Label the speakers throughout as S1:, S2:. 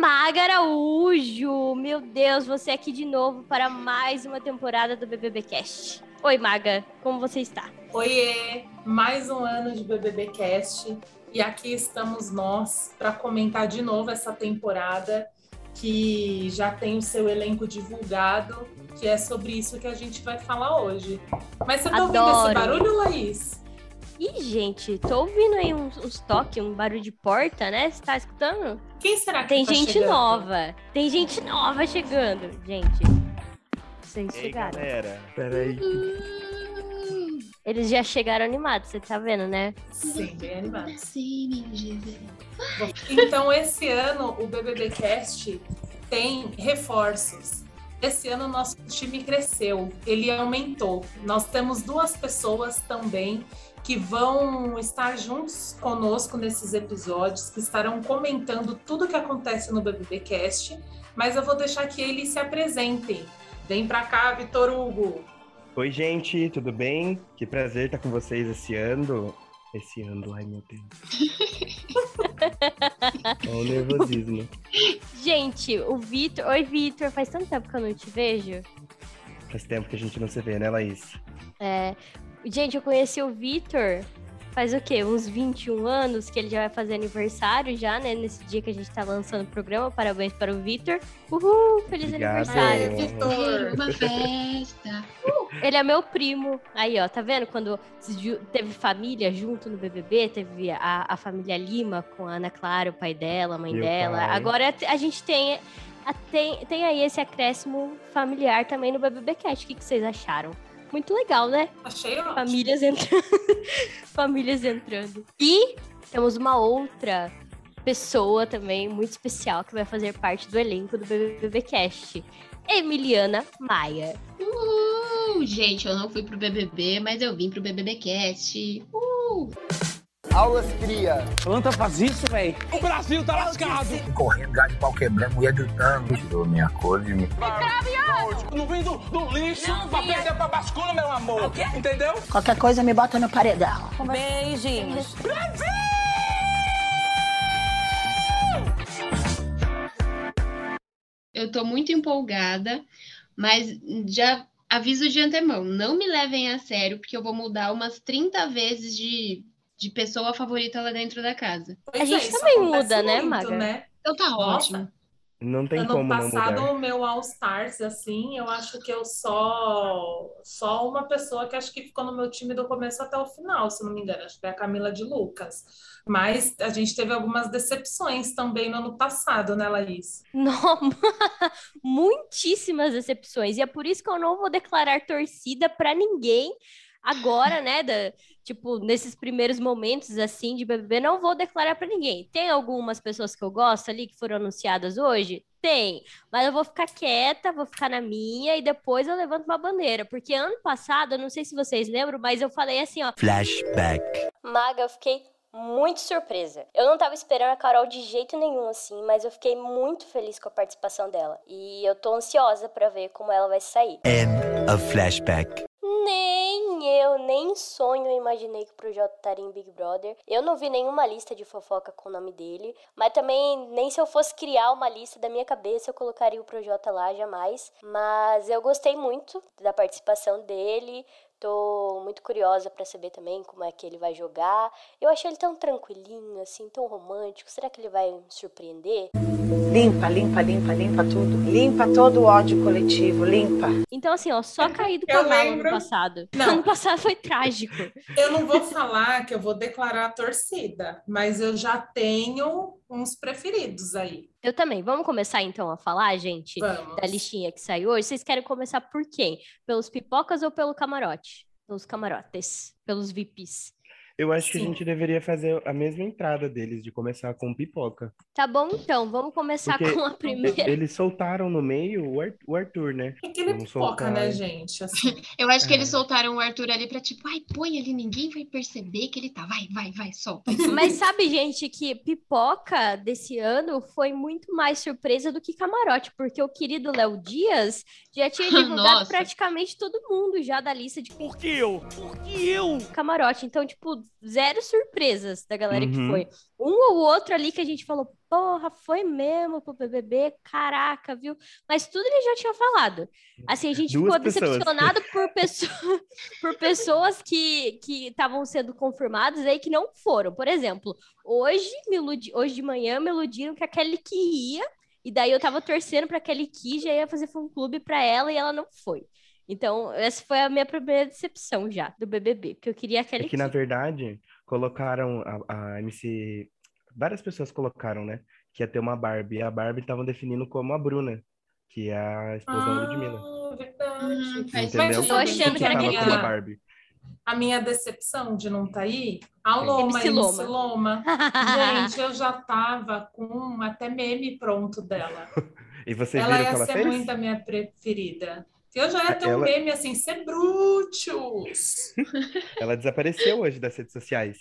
S1: Maga Araújo! Meu Deus, você aqui de novo para mais uma temporada do BBBcast. Oi, Maga, como você está?
S2: Oiê, mais um ano de BBBcast e aqui estamos nós para comentar de novo essa temporada que já tem o seu elenco divulgado, que é sobre isso que a gente vai falar hoje. Mas você tá
S1: Adoro.
S2: ouvindo esse barulho, Laís?
S1: Ih, gente, tô ouvindo aí uns, uns toques, um barulho de porta, né? Você tá escutando?
S2: Quem será que
S1: Tem
S2: tá
S1: gente
S2: chegando?
S1: nova. Tem gente nova chegando, gente. Vocês
S3: Ei,
S1: chegaram.
S3: galera.
S4: Peraí.
S1: Eles já chegaram animados, você tá vendo, né?
S2: Sim, bem animado.
S5: Sim.
S2: Bom, Então, esse ano, o BBBcast tem reforços. Esse ano, o nosso time cresceu, ele aumentou. Nós temos duas pessoas também que vão estar juntos conosco nesses episódios, que estarão comentando tudo que acontece no BBBcast, mas eu vou deixar que eles se apresentem. Vem pra cá, Vitor Hugo.
S3: Oi, gente, tudo bem? Que prazer estar com vocês esse ano. Esse ano, ai meu Deus. Olha o nervosismo.
S1: Gente, o Vitor. Oi, Vitor, faz tanto tempo que eu não te vejo.
S3: Faz tempo que a gente não se vê, né, Laís?
S1: É, gente, eu conheci o Vitor faz o quê? Uns 21 anos, que ele já vai fazer aniversário já, né? Nesse dia que a gente tá lançando o programa. Parabéns para o Vitor. Uhul! Feliz
S3: Obrigado.
S1: aniversário!
S2: Vitor.
S5: Uma festa.
S1: Ele é meu primo. Aí, ó, tá vendo? Quando teve família junto no BBB, teve a, a família Lima com a Ana Clara, o pai dela, a mãe
S3: Meu
S1: dela.
S3: pai.
S1: Agora a gente tem, tem, tem aí esse acréscimo familiar também no BBB Cat. O que, que vocês acharam? Muito legal, né?
S2: Achei ótimo.
S1: Famílias entrando. Famílias entrando. E temos uma outra pessoa também muito especial que vai fazer parte do elenco do BBB Cast. Emiliana Maia.
S5: Uh, gente, eu não fui pro BBB, mas eu vim pro BBBcast. Uh,
S6: Aulas cria.
S7: Planta faz isso, velho. O Brasil tá lascado.
S6: Correndo, gás de pau quebrando, mulher gritando. Tirou minha cor de mim.
S7: Não vem do, do lixo pra perder pra bascula, meu amor. Entendeu?
S8: Qualquer coisa me bota no paredão.
S9: Beijinhos.
S5: eu tô muito empolgada, mas já aviso de antemão, não me levem a sério, porque eu vou mudar umas 30 vezes de, de pessoa favorita lá dentro da casa.
S2: Pois
S1: A gente
S2: é,
S1: também muda, né,
S2: muito,
S1: Maga?
S2: né?
S5: Então tá
S2: Nossa,
S5: ótimo.
S3: Não tem
S2: ano
S3: como não
S2: passado,
S3: mudar.
S2: o meu All Stars, assim, eu acho que eu só só uma pessoa que acho que ficou no meu time do começo até o final, se não me engano, acho que foi a Camila de Lucas. Mas a gente teve algumas decepções também no ano passado, né, Laís?
S1: Não, muitíssimas decepções. E é por isso que eu não vou declarar torcida pra ninguém agora, né? da- tipo, nesses primeiros momentos assim de BBB, não vou declarar pra ninguém. Tem algumas pessoas que eu gosto ali que foram anunciadas hoje? Tem, mas eu vou ficar quieta, vou ficar na minha e depois eu levanto uma bandeira, porque ano passado, eu não sei se vocês lembram, mas eu falei assim, ó,
S4: Flashback.
S1: Maga, eu fiquei muito surpresa. Eu não tava esperando a Carol de jeito nenhum, assim, mas eu fiquei muito feliz com a participação dela. E eu tô ansiosa pra ver como ela vai sair.
S4: End of flashback.
S1: Nem eu, nem em sonho imaginei que o Projota estaria em Big Brother. Eu não vi nenhuma lista de fofoca com o nome dele, mas também nem se eu fosse criar uma lista da minha cabeça eu colocaria o Projota lá jamais. Mas eu gostei muito da participação dele. Tô muito curiosa pra saber também como é que ele vai jogar. Eu achei ele tão tranquilinho, assim, tão romântico. Será que ele vai me surpreender?
S8: Limpa, limpa, limpa, limpa tudo. Limpa todo o ódio coletivo, limpa.
S1: Então, assim, ó, só caí do cavalo
S2: lembro.
S1: ano passado.
S2: Não.
S1: Ano passado foi trágico.
S2: Eu não vou falar que eu vou declarar a torcida, mas eu já tenho uns preferidos aí.
S1: Eu também. Vamos começar então a falar, gente,
S2: Vamos.
S1: da listinha que saiu hoje. Vocês querem começar por quem? Pelos pipocas ou pelo camarote? Pelos camarotes, pelos VIPs.
S3: Eu acho que a
S2: Sim.
S3: gente deveria fazer a mesma entrada deles, de começar com pipoca.
S1: Tá bom, então. Vamos começar
S3: Porque
S1: com a primeira.
S3: Eles soltaram no meio o Ar- o Arthur, né?
S2: É que ele é
S3: Vamos
S2: pipoca,
S3: soltar.
S2: né, gente? Assim,
S5: Eu acho que
S3: É.
S5: eles soltaram o Arthur ali pra tipo, ai, põe ali, ninguém vai perceber que ele tá. Vai, vai, vai, solta.
S1: Mas sabe, gente, que pipoca desse ano foi muito mais surpresa do que camarote, porque o querido Léo Dias já tinha divulgado
S5: Nossa.
S1: praticamente todo mundo já da lista de
S7: Por que eu? Por que eu?
S1: camarote. Então, tipo, zero surpresas da galera que
S3: Uhum.
S1: foi. Um ou outro ali que a gente falou, porra, foi mesmo pro BBB, caraca, viu? Mas tudo ele já tinha falado. Assim, a gente
S3: Duas
S1: ficou
S3: pessoas.
S1: decepcionado por, pessoa, por pessoas que que estavam sendo confirmadas aí que não foram. Por exemplo, hoje, me iludi, hoje de manhã me iludiram que a Kelly que ia, e daí eu tava torcendo pra Kelly que já ia fazer fã-clube pra ela e ela não foi. Então, essa foi a minha primeira decepção já do BBB, porque eu queria a Kelly
S3: É que, na verdade, colocaram a, a MC. Várias pessoas colocaram, né? Que ia ter uma Barbie. E a Barbie estavam definindo como a Bruna, que é a esposa da Ludmilla.
S2: Ah, verdade.
S5: Hum,
S3: Entendeu?
S2: Mas
S1: Eu achando que era aquele
S3: a. Barbie.
S2: A minha decepção de não estar aí, a Loma,
S1: MC
S2: MC
S1: Loma.
S2: Loma. Gente, eu já tava com até meme pronto dela.
S3: E vocês
S2: ela
S3: viram o
S2: ia
S3: que ela
S2: ser
S3: fez?
S2: muito a minha preferida. Eu já ter um
S3: Ela-
S2: meme assim, ser brutos.
S3: Ela desapareceu hoje das redes sociais.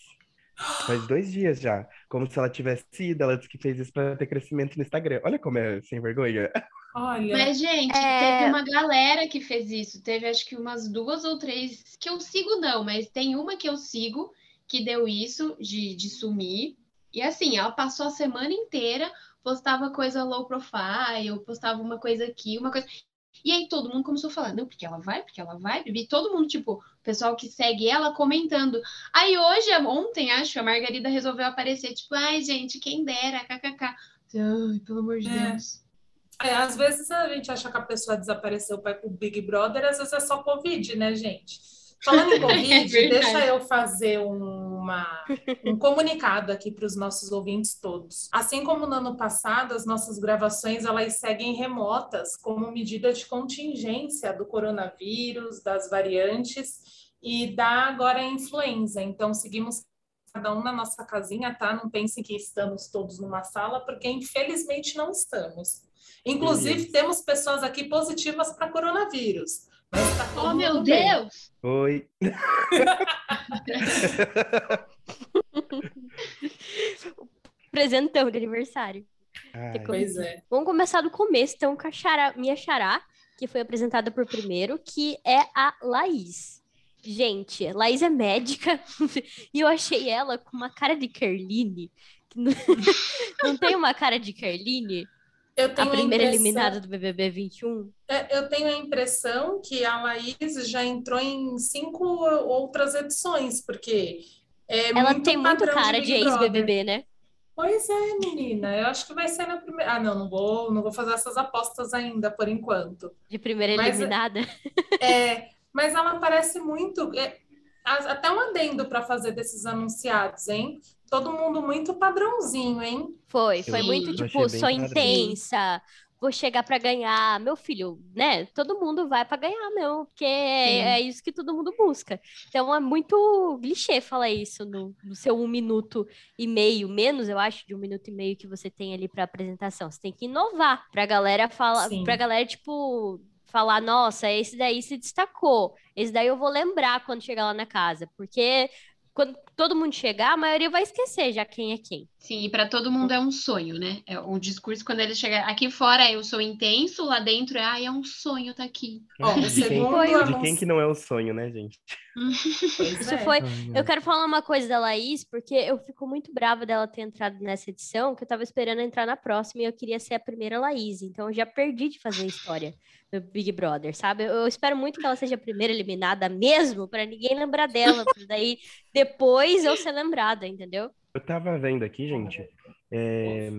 S3: Faz dois dias já. Como se ela tivesse ido. Ela disse que fez isso para ter crescimento no Instagram. Olha como é sem vergonha.
S2: Olha,
S5: Mas, gente,
S1: É.
S5: teve uma galera que fez isso. Teve acho que umas duas ou três que eu sigo, não, mas tem uma que eu sigo que deu isso de, de sumir. E assim, ela passou a semana inteira, postava coisa low profile, postava uma coisa aqui, uma coisa. E aí todo mundo começou a falar, não, porque ela vai, porque ela vai. E todo mundo, tipo, o pessoal que segue ela comentando. Aí hoje, ontem, acho, a Margarida resolveu aparecer, tipo, ai, gente, quem dera, kkk. Ai, pelo amor de
S2: É.
S5: Deus.
S2: é, às vezes a gente acha que a pessoa desapareceu para o Big Brother, às vezes é só Covid, né, gente? Falando em Covid,
S5: É
S2: deixa eu fazer uma, um comunicado aqui para os nossos ouvintes todos. Assim como no ano passado, as nossas gravações elas seguem remotas como medida de contingência do coronavírus, das variantes e da agora influenza. Então, seguimos cada um na nossa casinha, tá? Não pensem que estamos todos numa sala, porque infelizmente não estamos. Inclusive,
S3: Beleza.
S2: temos pessoas aqui positivas para coronavírus. Mas tá todo
S5: Oh, meu
S2: bem.
S5: Deus!
S3: Oi.
S1: Presentão de aniversário.
S3: Ai,
S2: Pois é.
S1: Vamos começar do começo, então, com a Xará, minha Xará, que foi apresentada por primeiro, que é a Laís. Gente, Laís é médica e eu achei ela com uma cara de Kerline. Não, não tem uma cara de Kerline?
S2: Eu
S1: A
S2: tenho
S1: primeira
S2: impressão-
S1: eliminada do BBB 21?
S2: É, eu tenho a impressão que a Laís já entrou em cinco outras edições, porque é
S1: Ela
S2: muito
S1: tem muito cara de
S2: Brother.
S1: ex-BBB, né?
S2: Pois é, menina. Eu acho que vai ser na primeira. Ah, não, não vou, não vou fazer essas apostas ainda, por enquanto.
S1: De primeira
S2: Mas é-
S1: eliminada.
S2: É, mas ela parece muito. é, até um adendo para fazer desses anunciados, hein? Todo mundo muito padrãozinho, hein?
S1: Foi, foi
S5: Sim.
S1: muito
S3: Eu
S1: tipo, sou
S3: padrão.
S1: intensa, vou chegar pra ganhar. Meu filho, né? Todo mundo vai pra ganhar, meu, porque é, é isso que todo mundo busca. Então é muito clichê falar isso no, no seu um minuto e meio, menos, eu acho, de um minuto e meio que você tem ali pra apresentação. Você tem que inovar pra galera falar, pra galera, tipo. Falar, nossa, esse daí se destacou. Esse daí eu vou lembrar quando chegar lá na casa. Porque quando todo mundo chegar, a maioria vai esquecer já quem é quem.
S5: Sim, e para todo mundo é um sonho, né? É o discurso quando ele chega aqui fora, eu sou intenso, lá dentro é, ai, é um sonho tá aqui.
S2: Ó, o
S3: de, quem,
S2: segundo
S3: de quem que não é o sonho, né, gente?
S1: Isso
S2: é.
S1: foi. Eu quero falar uma coisa da Laís, porque eu fico muito brava dela ter entrado nessa edição, que eu tava esperando entrar na próxima e eu queria ser a primeira Laís. Então eu já perdi de fazer a história do Big Brother, sabe? Eu, eu espero muito que ela seja a primeira eliminada mesmo, pra ninguém lembrar dela, pra daí depois eu ser lembrada, entendeu?
S3: Eu tava vendo aqui, gente, é,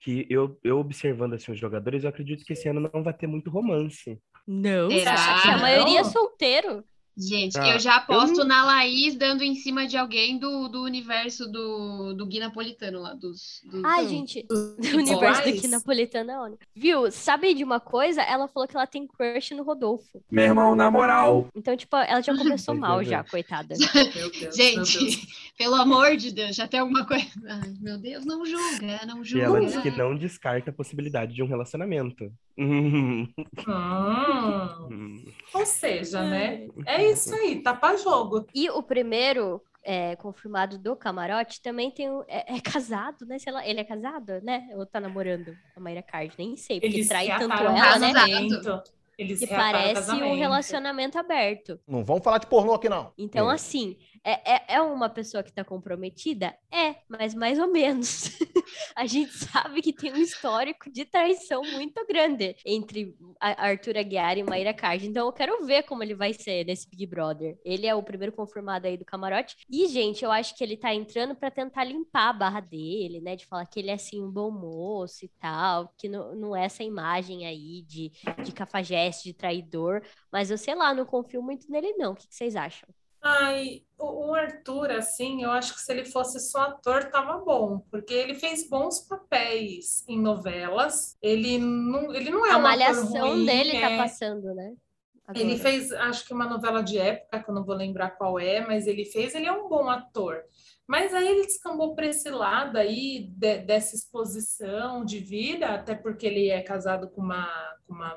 S3: que eu, eu observando assim, os jogadores, eu acredito que esse ano não vai ter muito romance.
S1: Não.
S5: Será?
S1: A maioria é solteiro.
S5: Gente,
S3: Ah,
S5: eu já aposto
S3: eu-
S5: na Laís dando em cima de alguém do, do universo do, do Gui Napolitano lá, dos... dos-
S1: Ai, gente, do universo do que Napolitano é. Viu? Sabe de uma coisa? Ela falou que ela tem crush no Rodolfo.
S6: Meu irmão, na moral.
S1: Então, tipo, ela já começou mal já, coitada.
S2: Meu Deus, meu
S5: Gente,
S2: Deus.
S5: pelo amor de Deus, já tem alguma coisa. Ai, meu Deus, não julga, não
S3: E
S5: julga.
S3: ela disse que não descarta a possibilidade de um relacionamento. Hum,
S2: Hum,
S3: hum.
S2: ou seja, né? É isso aí, tá pra jogo.
S1: E o primeiro é, confirmado do camarote também tem o, é, é casado, né? Sei lá, ele é casado, né? Ou tá namorando a Mayra Card, nem sei, porque
S2: Eles
S1: trai tanto ela, né?
S2: Eles o
S1: parece um relacionamento aberto.
S9: Não vamos falar de pornô aqui, não.
S1: Então,
S3: É.
S1: assim, É, é, é uma pessoa que tá comprometida? É, mas mais ou menos. a gente sabe que tem um histórico de traição muito grande entre Arthur Aguiar e Maíra Card. Então eu quero ver como ele vai ser nesse Big Brother. Ele é o primeiro confirmado aí do camarote. E, gente, eu acho que ele tá entrando para tentar limpar a barra dele, né? De falar que ele é assim um bom moço e tal, que não, não é essa imagem aí de, de cafajeste, de traidor. Mas eu sei lá, não confio muito nele, não. O que, que vocês acham?
S2: Ai, o Arthur, assim, eu acho que se ele fosse só ator, tava bom, porque ele fez bons papéis em novelas. Ele não, ele não é
S1: A
S2: um
S1: malhação
S2: ruim,
S1: dele tá
S2: é...
S1: passando, né? Agora.
S2: Ele fez, acho que uma novela de época, que eu não vou lembrar qual é, mas ele fez, ele é um bom ator. Mas aí ele descambou para esse lado aí de, dessa exposição de vida, até porque ele é casado com uma, com uma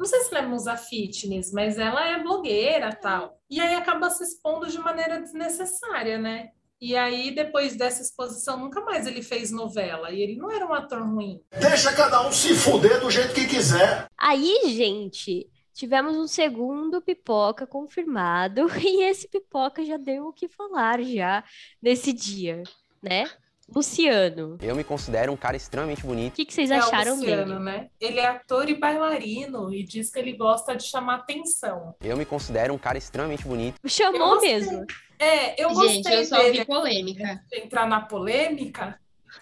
S2: não sei se ela é musa fitness, mas ela é blogueira tal. E aí acaba se expondo de maneira desnecessária, né? E aí, depois dessa exposição, nunca mais ele fez novela. E ele não era um ator ruim.
S9: Deixa cada um se fuder do jeito que quiser.
S1: Aí, gente, tivemos um segundo pipoca confirmado. E esse pipoca já deu o que falar já nesse dia, né? Luciano.
S10: Eu me considero um cara extremamente bonito.
S1: O que, que vocês
S2: É o
S1: acharam
S2: Luciano,
S1: dele?
S2: né? Ele é ator e bailarino e diz que ele gosta de chamar atenção.
S10: Eu me considero um cara extremamente bonito.
S1: Chamou
S2: gostei.
S1: mesmo.
S2: É, eu
S5: Gente,
S2: gostei
S5: eu só
S2: dele.
S5: vi polêmica.
S2: de entrar na polêmica,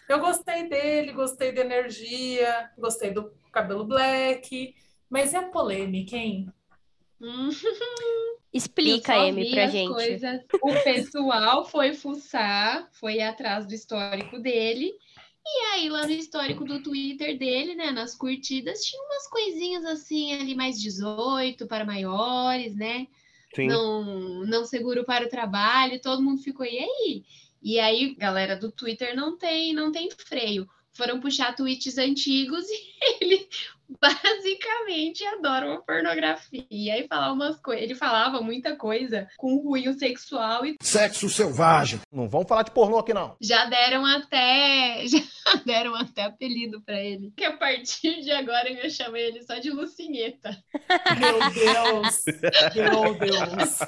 S2: eu gostei dele, gostei da energia, gostei do cabelo black, mas é polêmica, hein?
S1: Explica, Amy,
S5: vi
S1: pra gente.
S5: coisas. O pessoal foi fuçar, foi atrás do histórico dele. E aí, lá no histórico do Twitter dele, né, nas curtidas, tinha umas coisinhas assim, ali mais 18 para maiores, né?
S3: Sim.
S5: não, não seguro para o trabalho, todo mundo ficou, e aí? E aí, galera do Twitter não tem, não tem freio. Foram puxar tweets antigos e ele basicamente adora uma pornografia. E aí falar umas coisas. Ele falava muita coisa com cunho sexual e
S9: Sexo selvagem.
S7: Não vamos falar de pornô aqui, não.
S5: já deram até já deram até apelido para ele. Que a partir de agora eu chamo ele só de Lucinheta.
S2: Meu Deus! Meu Deus!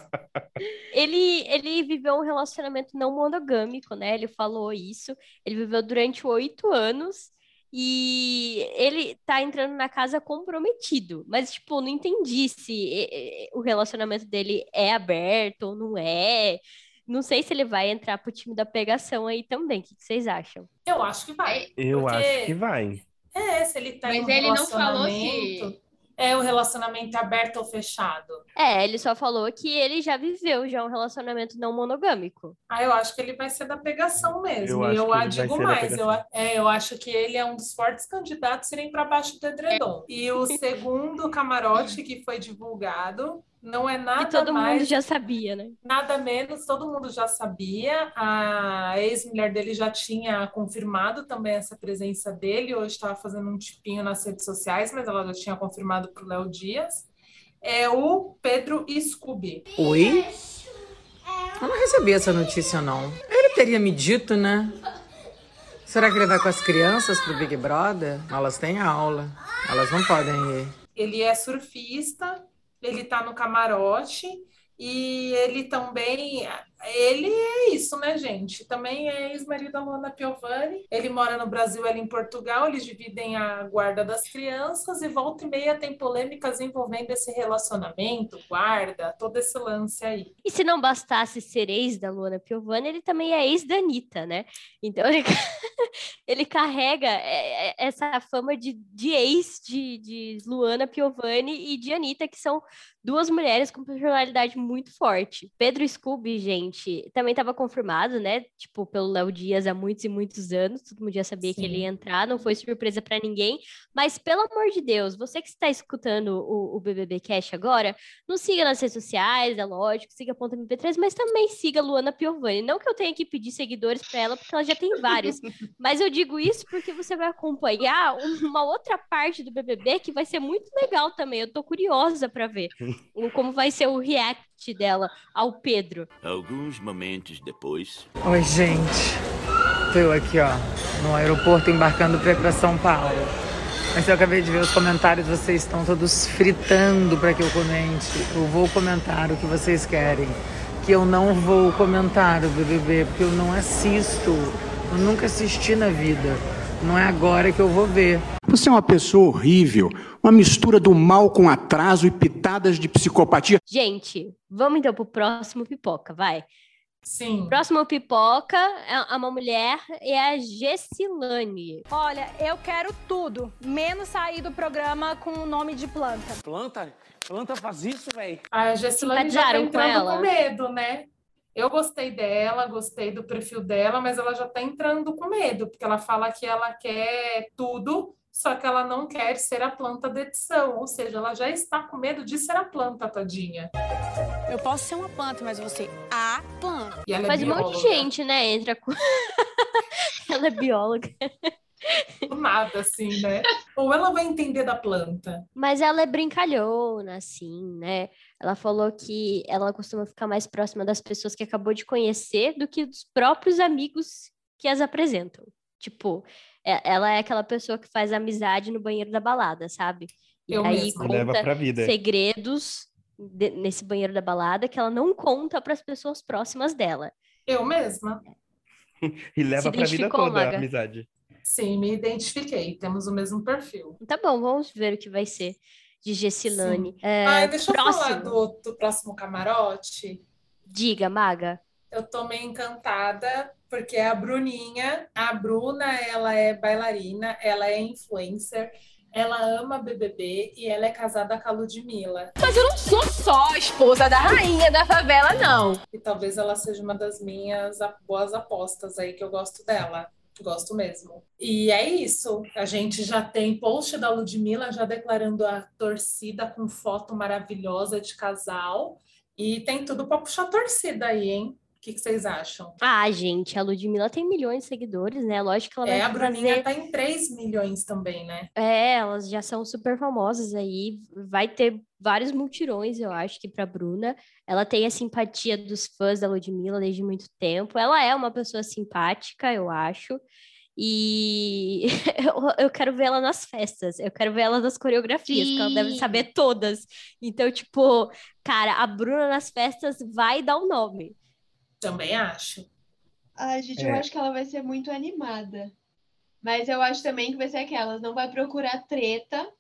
S1: Ele, ele viveu um relacionamento não monogâmico, né? Ele falou isso. Ele viveu durante oito anos e ele tá entrando na casa comprometido. Mas, tipo, não entendi se o relacionamento dele é aberto ou não é. Não sei se ele vai entrar pro time da pegação aí também. O que vocês acham?
S2: Eu acho que vai.
S3: Eu
S2: Porque-
S3: acho que vai.
S2: É, se ele tá em
S5: Mas
S2: um
S5: ele não falou se
S2: É o relacionamento aberto ou fechado?
S1: É, ele só falou que ele já viveu já um relacionamento não monogâmico.
S2: Ah, eu acho que ele vai ser da pegação mesmo.
S3: Eu
S2: e eu
S3: vai
S2: digo mais, eu, a- é, eu acho que ele é um dos fortes candidatos a irem para baixo do edredom. E o segundo camarote que foi divulgado não é
S1: E
S2: nada
S1: todo mundo
S2: mais,
S1: já sabia, né?
S2: nada menos, todo mundo já sabia. A ex-mulher dele já tinha confirmado também essa presença dele. Hoje estava fazendo um tipinho nas redes sociais, mas ela já tinha confirmado para o Léo Dias. É o Pedro Scooby.
S11: Oi? Eu não recebi essa notícia, não. Ele teria me dito, né? Será que ele vai com as crianças pro Big Brother? Elas têm aula. Elas não podem ir.
S2: Ele é surfista, ele tá no camarote e ele também. Ele é isso, né, gente? Também é ex-marido da Luana Piovani. Ele mora no Brasil, ela em Portugal. Eles dividem a guarda das crianças e volta e meia tem polêmicas envolvendo esse relacionamento, guarda, todo esse lance aí.
S1: E se não bastasse ser ex da Luana Piovani, ele também é ex da Anitta, né? Então ele, ele carrega é, é, essa fama de, de ex de, de Luana Piovani e de Anitta, que são duas mulheres com personalidade muito forte. Pedro Scooby, gente, também estava confirmado, né? Tipo, pelo Léo Dias há muitos e muitos anos. Todo mundo já sabia que ele
S2: Sim.
S1: ia entrar, não foi surpresa para ninguém. Mas, pelo amor de Deus, você que está escutando o, o BBB Cash agora, nos siga nas redes sociais, é lógico, siga a Ponta MP3, mas também siga a Luana Piovani. Não que eu tenha que pedir seguidores para ela, porque ela já tem vários. mas eu digo isso porque você vai acompanhar uma outra parte do BBB que vai ser muito legal também. Eu tô curiosa para ver o- como vai ser o react dela ao Pedro.
S4: Alguns momentos depois.
S11: Oi, gente. Tô eu aqui, ó, no aeroporto embarcando pra ir pra São Paulo. Mas eu acabei de ver os comentários, vocês estão todos fritando pra que eu comente. Eu vou comentar o que vocês querem. que eu não vou comentar o BBB, porque eu não assisto. Eu nunca assisti na vida. Não é agora que eu vou ver.
S12: Você é uma pessoa horrível, uma mistura do mal com atraso e pitadas de psicopatia.
S1: Gente, vamos então pro próximo pipoca, vai.
S2: Sim.
S1: Próximo pipoca é uma mulher, é a Gessilane.
S13: Olha, eu quero tudo, menos sair do programa com o nome de planta.
S7: Planta? Planta faz isso, velho.
S2: A Gessilane já tá
S1: com
S2: entrando
S1: ela?
S2: com medo, né? Eu gostei dela, gostei do perfil dela, mas ela já tá entrando com medo, porque ela fala que ela quer tudo, só que ela não quer ser a planta da edição, ou seja, ela já está com medo de ser a planta, tadinha.
S13: Eu posso ser uma planta, mas você a planta.
S2: E ela é
S1: Mas um monte de
S2: bióloga.
S1: gente, né, entra com... ela é bióloga.
S2: Do nada, assim, né? Ou ela vai entender da planta.
S1: Mas ela é brincalhona, assim, né? Ela falou que ela costuma ficar mais próxima das pessoas que acabou de conhecer do que dos próprios amigos que as apresentam. Tipo, é- ela é aquela pessoa que faz amizade no banheiro da balada, sabe? E
S2: Eu
S1: aí.
S3: Leva
S1: conta
S3: pra vida.
S1: segredos de- nesse banheiro da balada que ela não conta para as pessoas próximas dela.
S2: Eu mesma.
S3: E leva
S1: Se
S3: pra vida toda a amizade.
S2: Sim, me identifiquei. Temos o mesmo perfil.
S1: Tá bom, vamos ver o que vai ser de Gessilane. É,
S2: Ai, deixa eu falar
S1: próximo.
S2: do, do próximo camarote.
S1: Diga, Maga.
S2: Eu tô meio encantada porque é a Bruninha, a Bruna, ela é bailarina, ela é influencer, ela ama BBB e ela é casada com a Ludmilla.
S13: Mas eu não sou só a esposa da rainha da favela, não.
S2: E talvez ela seja uma das minhas boas apostas aí que eu gosto dela. Gosto mesmo. E é isso. A gente já tem post da Ludmilla já declarando a torcida com foto maravilhosa de casal. E tem tudo para puxar torcida aí, hein? O que que vocês acham?
S1: Ah, gente, a Ludmilla tem milhões de seguidores, né? Lógico que ela
S2: É,
S1: vai
S2: a Bruninha
S1: fazer...
S2: tá em 3 milhões também, né?
S1: É, elas já são super famosas aí. Vai ter vários multirões, eu acho, que pra Bruna. Ela tem a simpatia dos fãs da Ludmilla desde muito tempo. Ela é uma pessoa simpática, eu acho. E eu, eu quero ver ela nas festas, eu quero ver ela nas coreografias, porque ela deve
S5: Sim.
S1: saber todas. Então, tipo, cara, a Bruna nas festas vai dar o nome.
S2: Também acho.
S5: Ai, gente,
S3: É.
S5: eu acho que ela vai ser muito animada. Mas eu acho também que vai ser aquelas, não vai procurar treta,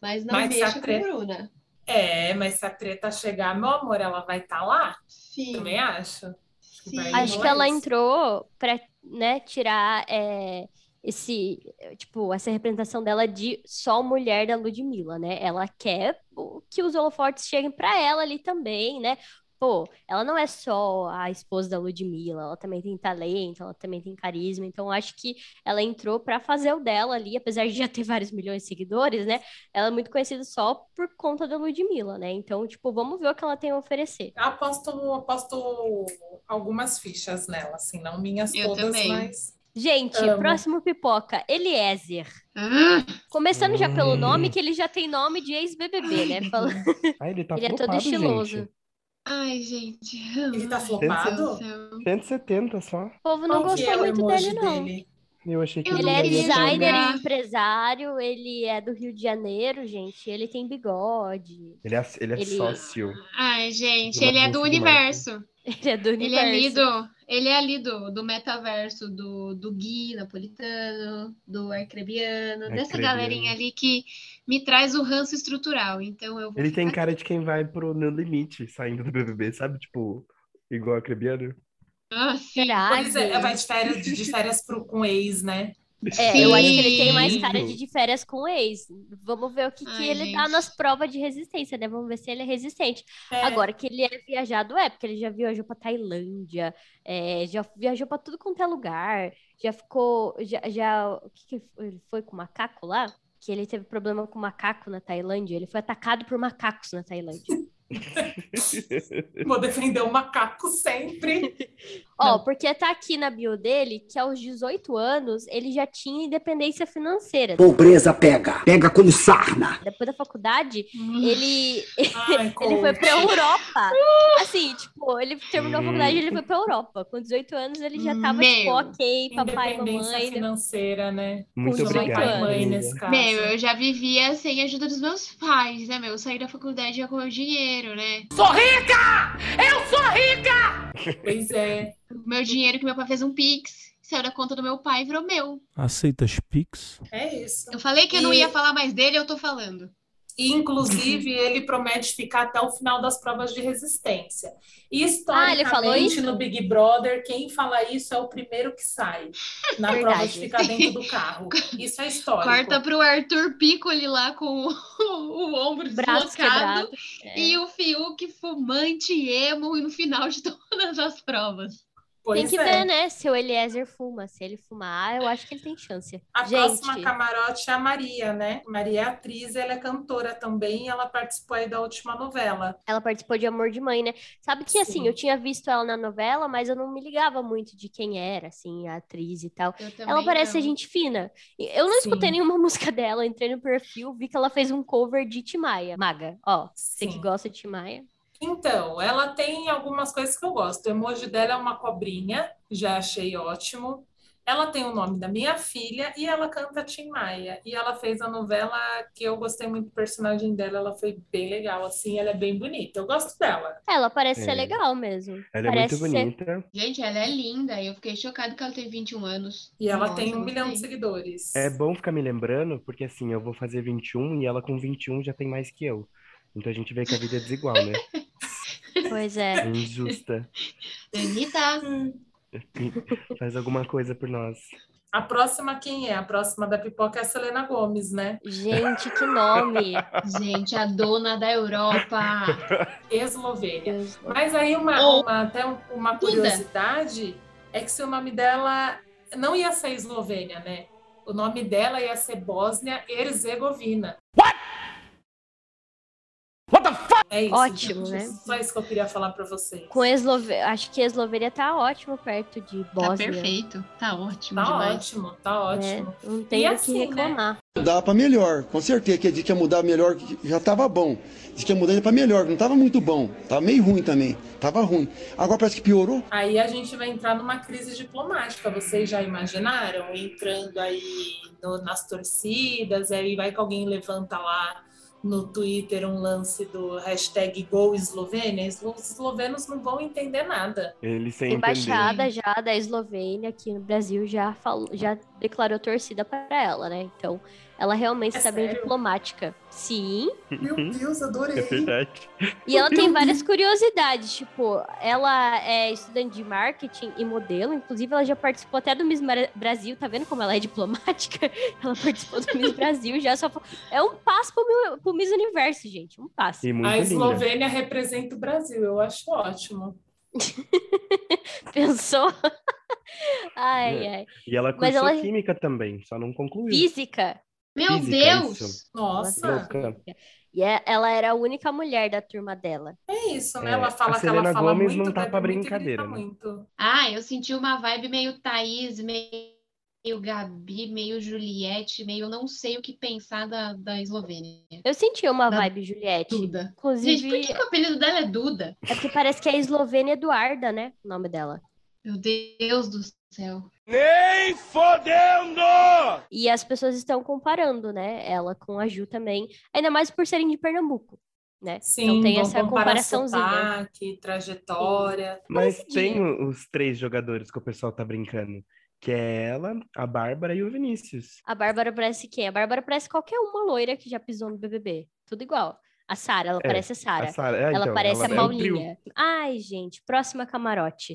S5: mas não
S2: Mas
S5: mexa com
S2: treta-
S5: Bruna.
S2: É, mas se a treta chegar, meu amor, ela vai estar lá?
S5: Sim.
S2: Também acho.
S5: Sim.
S1: Acho que ela
S2: isso.
S1: entrou pra, né, tirar é, esse, tipo, essa representação dela de só mulher da Ludmilla, né? Ela quer o- que os holofotes cheguem pra ela ali também, né? Pô, ela não é só a esposa da Ludmilla, ela também tem talento, ela também tem carisma, então acho que ela entrou pra fazer o dela ali, apesar de já ter vários milhões de seguidores, né? Ela é muito conhecida só por conta da Ludmilla, né? Então, tipo, vamos ver o que ela tem a oferecer.
S2: Aposto, aposto algumas fichas nela, assim, não minhas
S5: Eu
S2: todas,
S5: também.
S2: mas.
S1: Gente,
S2: Amo.
S1: próximo pipoca, Eliezer.
S5: Ah,
S1: Começando já pelo
S3: Hum.
S1: nome, que ele já tem nome de ex-BBB, né? Fala-
S3: Ah, ele tá
S1: Ele é todo
S3: flopado,
S1: estiloso.
S3: gente.
S5: Ai, gente.
S2: Ele tá flopado?
S5: meu Deus do céu.
S3: 170 só.
S1: O povo não
S2: Qual
S1: gostou
S2: é
S1: muito dele, não.
S2: dele?
S3: Eu achei que ele
S1: Ele é designer e empresário, ele é do Rio de Janeiro, gente. Ele tem bigode.
S3: Ele é, ele é
S1: Ele-
S3: sócio.
S5: Ai, gente, ele é do
S3: agência de
S5: universo.
S1: Ele é do
S5: Ele é ali
S1: universo.
S5: do, ele é ali do, do metaverso, do, do Gui Napolitano, do Arcrebiano, dessa
S3: Arcrebiano.
S5: galerinha ali que me traz o ranço estrutural. Então eu vou
S3: Ele tem cara de quem vai pro No Limite, saindo do BBB, sabe? Tipo, igual a Crebiano.
S5: Ah, sim.
S1: Será,
S2: é, vai de férias, de férias pro, com ex, né?
S1: É, eu acho que ele tem mais
S5: Sim.
S1: cara de de férias com o ex. Vamos ver o que, que
S5: Ai,
S1: ele dá
S5: gente.
S1: nas provas de resistência, né? Vamos ver se ele é resistente.
S2: É,
S1: Agora, que ele é viajado, é, porque ele já viajou pra Tailândia, é, já viajou pra tudo quanto é lugar, já ficou, já, já, o que que ele foi com o macaco lá? Que ele teve problema com o macaco na Tailândia, ele foi atacado por macacos na Tailândia.
S2: Vou defender o macaco sempre.
S1: Ó,
S2: Não.
S1: porque tá aqui na bio dele que aos 18 anos ele já tinha independência financeira.
S9: Pobreza pega, pega como sarna.
S1: Depois da faculdade, ele,
S2: Ai,
S1: ele foi pra. Europa. Assim, tipo, ele terminou a faculdade e ele foi pra Europa. Com 18 anos ele já tava, tipo,
S5: Meu.
S1: ok, papai e mamãe. né?
S2: financeira, né?
S3: Muito
S1: Com 18
S3: obrigado.
S2: Pai mãe
S1: anos.
S3: amiga.
S2: nesse caso.
S5: Meu, eu já vivia sem a ajuda dos meus pais, né, meu? Eu saí da faculdade já com meu dinheiro, né?
S7: Sou rica! Eu sou rica!
S2: Pois é.
S5: O meu dinheiro que meu pai fez um pix, saiu da conta do meu pai e virou meu.
S14: Aceitas Pix?
S2: É isso.
S5: Eu falei que eu não
S2: E-
S5: ia falar mais dele, eu tô falando.
S2: E, inclusive, ele promete ficar até o final das provas de resistência. E,
S1: Ah,
S2: historicamente,
S1: isso?
S2: no Big Brother, quem fala isso é o primeiro que sai na prova
S1: Verdade.
S2: de ficar dentro do carro. Isso é histórico.
S5: Corta pro Arthur Piccoli lá com o, o ombro
S1: Braço
S5: deslocado.
S1: É.
S5: e o Fiuk fumante emo no final de todas as provas.
S2: Pois
S1: Tem que
S2: é.
S1: ver, né, se o Eliezer fuma. Se ele fumar, eu acho que ele tem chance.
S2: A
S1: Gente,
S2: próxima camarote é a Maria, né? Maria é atriz, ela é cantora também, ela participou aí da última novela.
S1: ela participou de Amor de Mãe, né? Sabe que, assim,
S2: Sim.
S1: eu tinha visto ela na novela, mas eu não me ligava muito de quem era, assim, a atriz e tal. Ela parece
S5: não.
S1: gente fina. Eu não escutei
S2: Sim.
S1: nenhuma música dela, entrei no perfil, vi que ela fez um cover de Timaya. Maga, ó, você que
S2: Sim.
S1: gosta de Timaya.
S2: Então, ela tem algumas coisas que eu gosto. O emoji dela é uma cobrinha, já achei ótimo. Ela tem o nome da minha filha e ela canta Tim Maia. E ela fez a novela que eu gostei muito do personagem dela, ela foi bem legal, assim, ela é bem bonita. Eu gosto dela.
S1: Ela parece ser
S3: É.
S1: legal mesmo.
S3: Ela é
S1: parece
S3: muito
S1: ser-
S3: bonita.
S5: Gente, ela é linda. Eu fiquei chocada que ela tem 21 anos.
S2: E ela
S5: Nossa,
S2: tem um milhão de seguidores.
S3: É bom ficar me lembrando, porque assim, eu vou fazer 21 e ela com 21 já tem mais que eu. Então a gente vê que a vida é desigual, né?
S1: Pois é.
S3: É injusta.
S5: Anitta.
S3: Faz alguma coisa por nós.
S2: A próxima quem é? A próxima da pipoca é a Selena Gomes, né?
S1: Gente, que nome.
S5: Gente, a dona da Europa.
S2: Eslovênia. Mas aí uma,
S5: Ou-
S2: uma- até um- uma curiosidade é que se o nome dela não ia ser Eslovênia, né? O nome dela ia ser Bósnia Herzegovina.
S7: What?
S2: É isso.
S1: Ótimo,
S2: gente.
S1: né?
S2: Só isso que eu queria falar pra vocês.
S1: Com a Eslovênia, acho que a Eslovênia tá ótimo perto de
S5: Tá
S1: Bósnia.
S5: perfeito. Tá ótimo
S2: Tá
S5: demais.
S2: ótimo, tá
S1: né?
S2: ótimo.
S1: Não tem do
S2: assim,
S1: que
S2: né?
S1: reclamar.
S15: Mudar para melhor, com certeza. Que disse que ia mudar melhor, já estava bom. Disse que ia mudar para melhor, não estava muito bom. Tava meio ruim também. Tava ruim. Agora parece que piorou.
S2: Aí a gente vai entrar numa crise diplomática. Vocês já imaginaram? Entrando aí no- nas torcidas, aí vai que alguém levanta lá no Twitter um lance do hashtag Gol Eslovênia. Os eslovenos não vão entender nada.
S3: Eles
S1: A
S3: sem entender.
S1: embaixada já da Eslovênia aqui no Brasil já falou, já declarou torcida para ela, né? Então, ela realmente
S2: É
S1: está bem diplomática. Sim.
S2: Meu Deus,
S3: É
S2: adorei.
S3: verdade.
S1: E ela tem várias curiosidades, tipo, ela é estudante de marketing e modelo, inclusive ela já participou até do Miss Brasil, tá vendo como ela é diplomática? Ela participou do Miss Brasil, já só é um passo pro, meu- pro Miss Universo, gente, um passo.
S2: A. Eslovênia representa o Brasil, eu acho ótimo.
S1: Pensou? ai,
S3: É.
S1: ai.
S3: E ela
S1: Mas
S3: cursou
S1: ela-
S3: química também, só não concluiu.
S1: Física.
S5: Meu
S3: Física,
S5: Deus!
S3: isso.
S2: Nossa.
S1: E é- ela era a única mulher da turma dela.
S2: é isso, né?
S3: É,
S2: Ela
S3: a
S2: fala que ela fala
S3: Gomez
S2: muito,
S3: não tá
S2: bebe
S3: pra
S2: muito
S3: brincadeira, né?
S2: muito.
S5: Ah, eu senti uma vibe meio Thaís, meio, meio Gabi, meio Juliette, meio não sei o que pensar da, da Eslovênia.
S1: Eu senti uma
S5: Da
S1: vibe Juliette.
S5: Duda. Gente,
S1: Inclusive,
S5: por que, que o apelido dela é Duda?
S1: é porque parece que é Eslovênia Eduarda, né? O nome dela.
S5: Meu Deus do céu.
S7: Nem fodendo!
S1: E as pessoas estão comparando, né? Ela com a Ju também. Ainda mais por serem de Pernambuco, né?
S2: Sim,
S1: então tem essa comparaçãozinha.
S2: sotaque, trajetória.
S3: Mas
S1: Parecidinha.
S3: tem o- os três jogadores que o pessoal tá brincando. Que é ela, a Bárbara e o Vinícius.
S1: A Bárbara parece quem? A Bárbara parece qualquer uma loira que já pisou no BBB. Tudo igual. A Sara, ela
S3: É,
S1: parece a
S3: A
S1: Sara.
S3: É,
S1: Ela
S3: então,
S1: parece
S3: ela
S1: a
S3: é.
S1: Paulinha. Ai, gente, próxima camarote.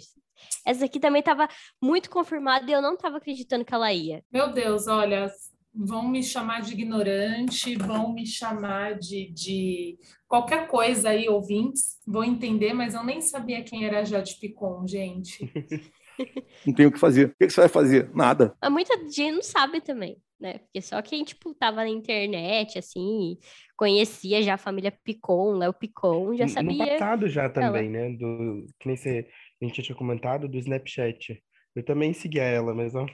S1: Essa aqui também tava muito confirmada e eu não tava acreditando que ela ia.
S2: Meu Deus, olha, vão me chamar de ignorante, vão me chamar de, de qualquer coisa aí, ouvintes, vão entender, mas eu nem sabia quem era a Jade Picon, gente.
S16: Não tem o que fazer. O que você vai fazer? Nada.
S1: Mas muita gente não sabe também, né? Porque só quem, tipo, tava na internet, assim, conhecia já a família Picon, Léo Picon, já
S3: No
S1: sabia.
S3: passado já também, né? Do, que nem você a gente tinha comentado do Snapchat. Eu também seguia ela, mas ó.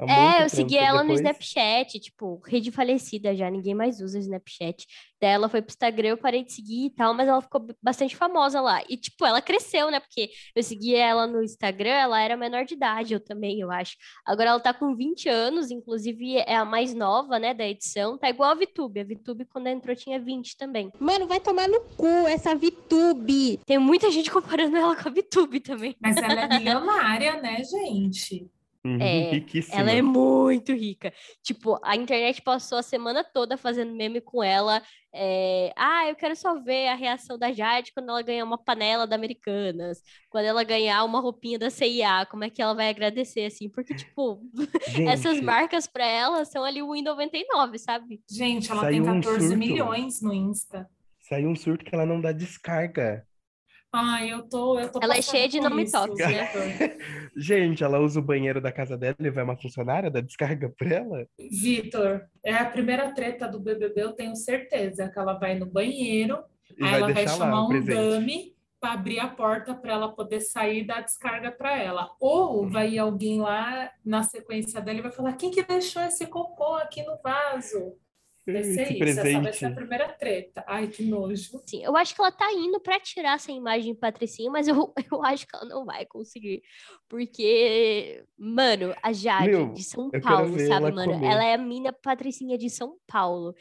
S3: Há
S1: É, eu segui ela no
S3: depois-
S1: Snapchat, tipo, rede falecida já, ninguém mais usa o Snapchat. Daí ela foi pro Instagram, eu parei de seguir e tal, mas ela ficou bastante famosa lá. E, tipo, ela cresceu, né? Porque eu segui ela no Instagram, ela era menor de idade, eu também, eu acho. Agora ela tá com 20 anos, inclusive é a mais nova, né, da edição. Tá igual a VTube. A VTube, quando entrou, tinha 20 também.
S14: Mano, vai tomar no cu essa VTube.
S1: Tem muita gente comparando ela com a VTube também.
S2: Mas ela é milionária, né, gente?
S3: Uhum,
S1: É,
S3: riquíssima.
S1: ela é muito rica. Tipo, a internet passou a semana toda fazendo meme com ela. é, Ah, eu quero só ver a reação da Jade quando ela ganhar uma panela da Americanas. Quando ela ganhar uma roupinha da CIA, como é que ela vai agradecer, assim? Porque, tipo, essas
S3: Gente.
S1: marcas pra ela são ali o R$1,99, sabe?
S2: Gente, ela
S3: Saiu
S2: tem
S3: um
S2: 14
S3: surto.
S2: milhões no Insta.
S3: Saiu um surto que ela não dá descarga.
S2: Ai, eu tô, eu tô
S1: Ela é cheia de nome tops, né?
S2: Vitor.
S3: Gente, ela usa o banheiro da casa dela e vai uma funcionária dar descarga pra ela?
S2: Vitor, é a primeira treta do BBB, eu tenho certeza que ela vai no banheiro,
S3: E
S2: aí
S3: vai
S2: ela vai chamar
S3: o
S2: um
S3: presente.
S2: dummy para abrir a porta para ela poder sair e dar descarga para ela. Ou vai ir alguém lá na sequência dela e vai falar: quem que deixou esse cocô aqui no vaso? Vai ser
S3: Esse
S2: isso, essa vai
S3: presente.
S2: ser a primeira treta. Ai, que nojo.
S1: Sim, eu acho que ela tá indo pra tirar essa imagem de patricinha, mas eu, eu acho que ela não vai conseguir. Porque, mano, a Jade
S3: Meu,
S1: de São Paulo, sabe,
S3: ela
S1: mano?
S3: comer.
S1: Ela é a mina patricinha de São Paulo.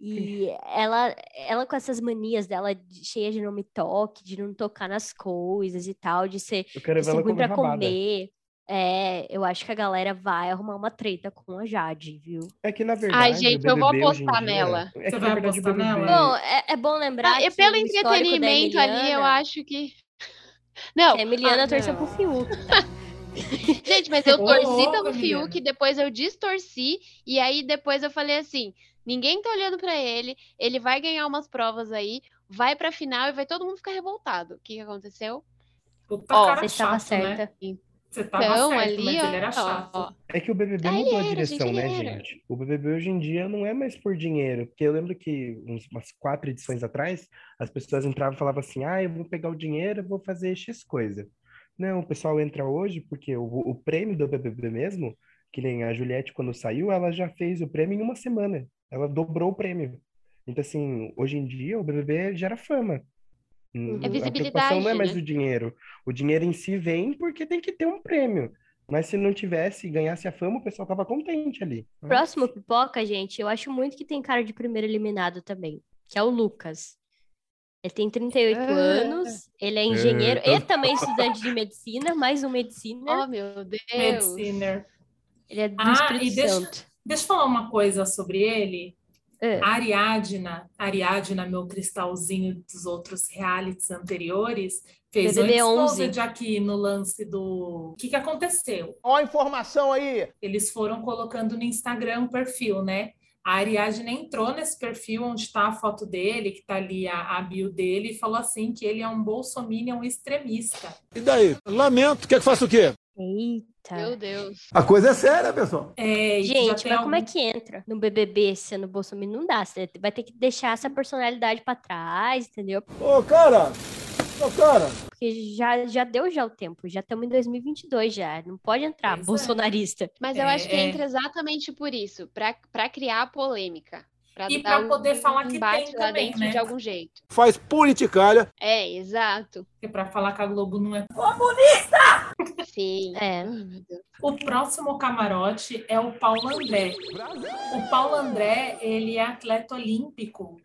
S1: E ela, ela com essas manias dela de- cheia de nome toque, de não tocar nas coisas e tal, de ser,
S3: Eu quero
S1: de
S3: ver
S1: ser
S3: ela
S1: ruim pra
S3: rabada.
S1: comer. É, eu acho que a galera vai arrumar uma treta com a Jade, viu?
S3: É que, na verdade,
S5: Ai, gente, eu vou apostar nela.
S3: É que,
S2: Você
S3: na
S2: vai
S3: verdade,
S2: apostar
S3: BBB...
S2: nela?
S1: Bom, é, é bom lembrar
S5: Ah, e
S1: que
S5: pelo entretenimento ali, eu
S1: Emiliana-
S5: acho que. Não,
S1: que a Emiliana
S5: ah,
S1: torceu
S5: não.
S1: pro Fiuk, tá?
S5: Gente, mas eu torci pelo
S2: Emiliana.
S5: Fiuk, depois eu distorci, e aí depois eu falei assim: ninguém tá olhando pra ele, ele vai ganhar umas provas aí, vai pra final e vai todo mundo ficar revoltado. O que, que aconteceu?
S2: Puta cara
S1: Você estava
S2: chato, né? Você tava
S5: Então,
S2: certo,
S5: ali,
S2: mas ele era
S5: ó,
S2: chato.
S5: ó.
S3: É que o BBB
S5: Ah,
S3: mudou a
S5: era,
S3: direção,
S5: gente,
S3: né, gente? O BBB hoje em dia não é mais por dinheiro, porque eu lembro que uns- umas quatro edições atrás, as pessoas entravam e falavam assim, ah, eu vou pegar o dinheiro, eu vou fazer X coisa. Não, o pessoal entra hoje porque o, o prêmio do BBB mesmo, que nem a Juliette quando saiu, ela já fez o prêmio em uma semana. Ela dobrou o prêmio. Então, assim, hoje em dia o BBB gera fama. Hum,
S5: É
S3: A preocupação
S5: visibilidade,
S3: não é mais
S5: né?
S3: o dinheiro. O dinheiro em si vem porque tem que ter um prêmio. Mas se não tivesse e ganhasse a fama, o pessoal tava contente ali.
S1: Próximo pipoca, gente, eu acho muito que tem cara de primeiro eliminado também, que é o Lucas. Ele tem 38
S5: Ah.
S1: anos, ele é engenheiro
S3: É,
S1: e também estudante de medicina, mais um medicina.
S5: Oh, meu Deus.
S2: Mediciner.
S1: Ele é do
S2: Ah,
S1: Espírito
S2: e deixa,
S1: Santo.
S2: deixa eu falar uma coisa sobre ele.
S1: É.
S2: A Ariadna, Ariadna, meu cristalzinho dos outros realities anteriores, fez
S1: BBB
S2: o
S1: 11.
S2: exposed aqui no lance do... O que que aconteceu?
S7: Ó a informação aí.
S2: Eles foram colocando no Instagram o perfil, né? A Ariadne entrou nesse perfil onde está a foto dele, que está ali a, a bio dele, e falou assim que ele é um bolsominion extremista.
S16: E daí? Lamento. Quer que faça o quê?
S1: Eita.
S5: Meu Deus.
S16: A coisa é séria, pessoal.
S2: É, e que
S1: Gente, mas como é
S2: algum-
S1: que entra no BBB sendo Bolsonaro? Não dá, você vai ter que deixar essa personalidade pra trás, entendeu?
S16: Ô, cara! Ô, cara!
S1: Porque já, já deu já o tempo, já estamos em 2022 já, não pode entrar
S2: Pois é.
S1: bolsonarista.
S5: Mas eu
S2: É,
S5: acho que
S2: é.
S5: entra exatamente por isso, pra pra criar polêmica. Pra
S2: E
S5: dar
S2: pra poder
S5: um
S2: falar que
S5: embate
S2: tem
S5: lá
S2: também,
S5: dentro
S2: né?
S5: de algum jeito.
S16: Faz politicalha.
S5: É, exato.
S2: Que é para falar que a Globo não é
S5: Sim.
S1: É.
S2: O próximo camarote é o Paulo André. O Paulo André, ele é atleta olímpico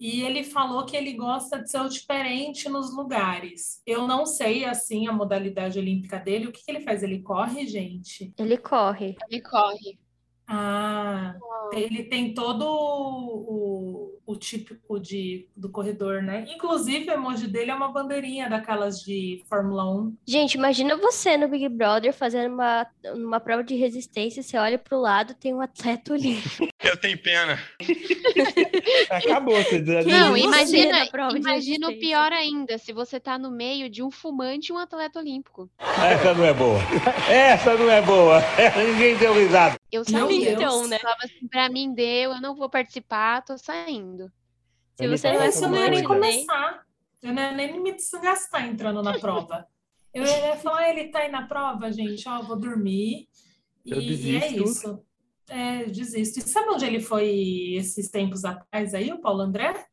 S2: e ele falou que ele gosta de ser o diferente nos lugares. Eu não sei, assim, a modalidade olímpica dele. O que, que ele faz? Ele corre, gente?
S1: Ele corre.
S5: Ele corre.
S2: Ah, ele tem todo o, o, o típico de, do corredor, né? Inclusive, o emoji dele é uma bandeirinha daquelas de Fórmula 1.
S1: Gente, imagina você no Big Brother fazendo uma, uma prova de resistência, você olha pro lado, tem um atleta olímpico.
S16: Eu tenho pena.
S3: Acabou, você
S5: Não, imagina, imagina o pior ainda, se você tá no meio de um fumante e um atleta olímpico.
S7: Essa não é boa. Essa não é boa. Essa ninguém deu risada.
S5: Eu
S2: Meu
S1: Então, né?
S5: Falava assim, pra mim deu, eu não vou participar, tô saindo.
S1: Se você não é
S2: Esse eu não ia nem começar. Eu não ia nem me desgastar entrando na prova. Eu ia falar, ele tá aí na prova, gente, ó, vou dormir. E,
S3: Eu
S2: e é isso. É, eu desisto. E sabe onde ele foi esses tempos atrás aí, o Paulo André?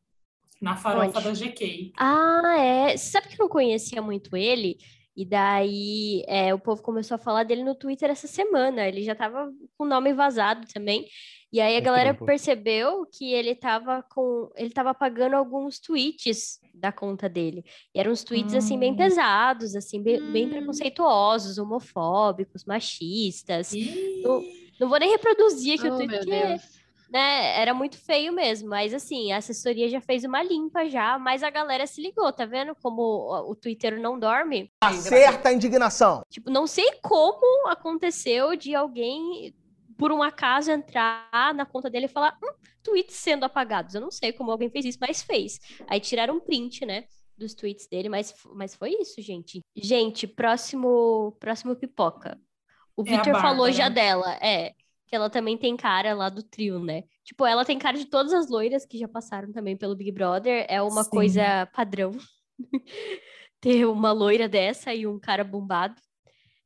S2: Na farofa
S1: Onde?
S2: da GK.
S1: Ah, é. Sabe que eu não conhecia muito ele? E daí é, o povo começou a falar dele no Twitter essa semana. Ele já tava com o nome vazado também. E aí a galera percebeu que ele tava com. Ele tava apagando alguns tweets da conta dele. E eram uns tweets assim bem
S2: Hum.
S1: pesados, assim, bem, bem
S5: Hum.
S1: preconceituosos, homofóbicos, machistas. Não, não vou nem reproduzir aqui o
S5: Oh,
S1: tweet,
S5: meu
S1: porque
S5: Deus.
S1: Né, era muito feio mesmo, mas assim, a assessoria já fez uma limpa já, mas a galera se ligou, tá vendo como o, Twitter não dorme?
S17: Acerta a indignação.
S1: Tipo, não sei como aconteceu de alguém, por um acaso, entrar na conta dele e falar, hum, tweets sendo apagados. Eu não sei como alguém fez isso, mas fez. Aí tiraram um print, né, dos tweets dele, mas, mas foi isso, gente. Gente, próximo, próximo pipoca. O
S2: É
S1: Victor falou já dela, é, que ela também tem cara lá do trio, né? Tipo, ela tem cara de todas as loiras que já passaram também pelo Big Brother, é uma
S2: Sim.
S1: coisa padrão. Ter uma loira dessa e um cara bombado.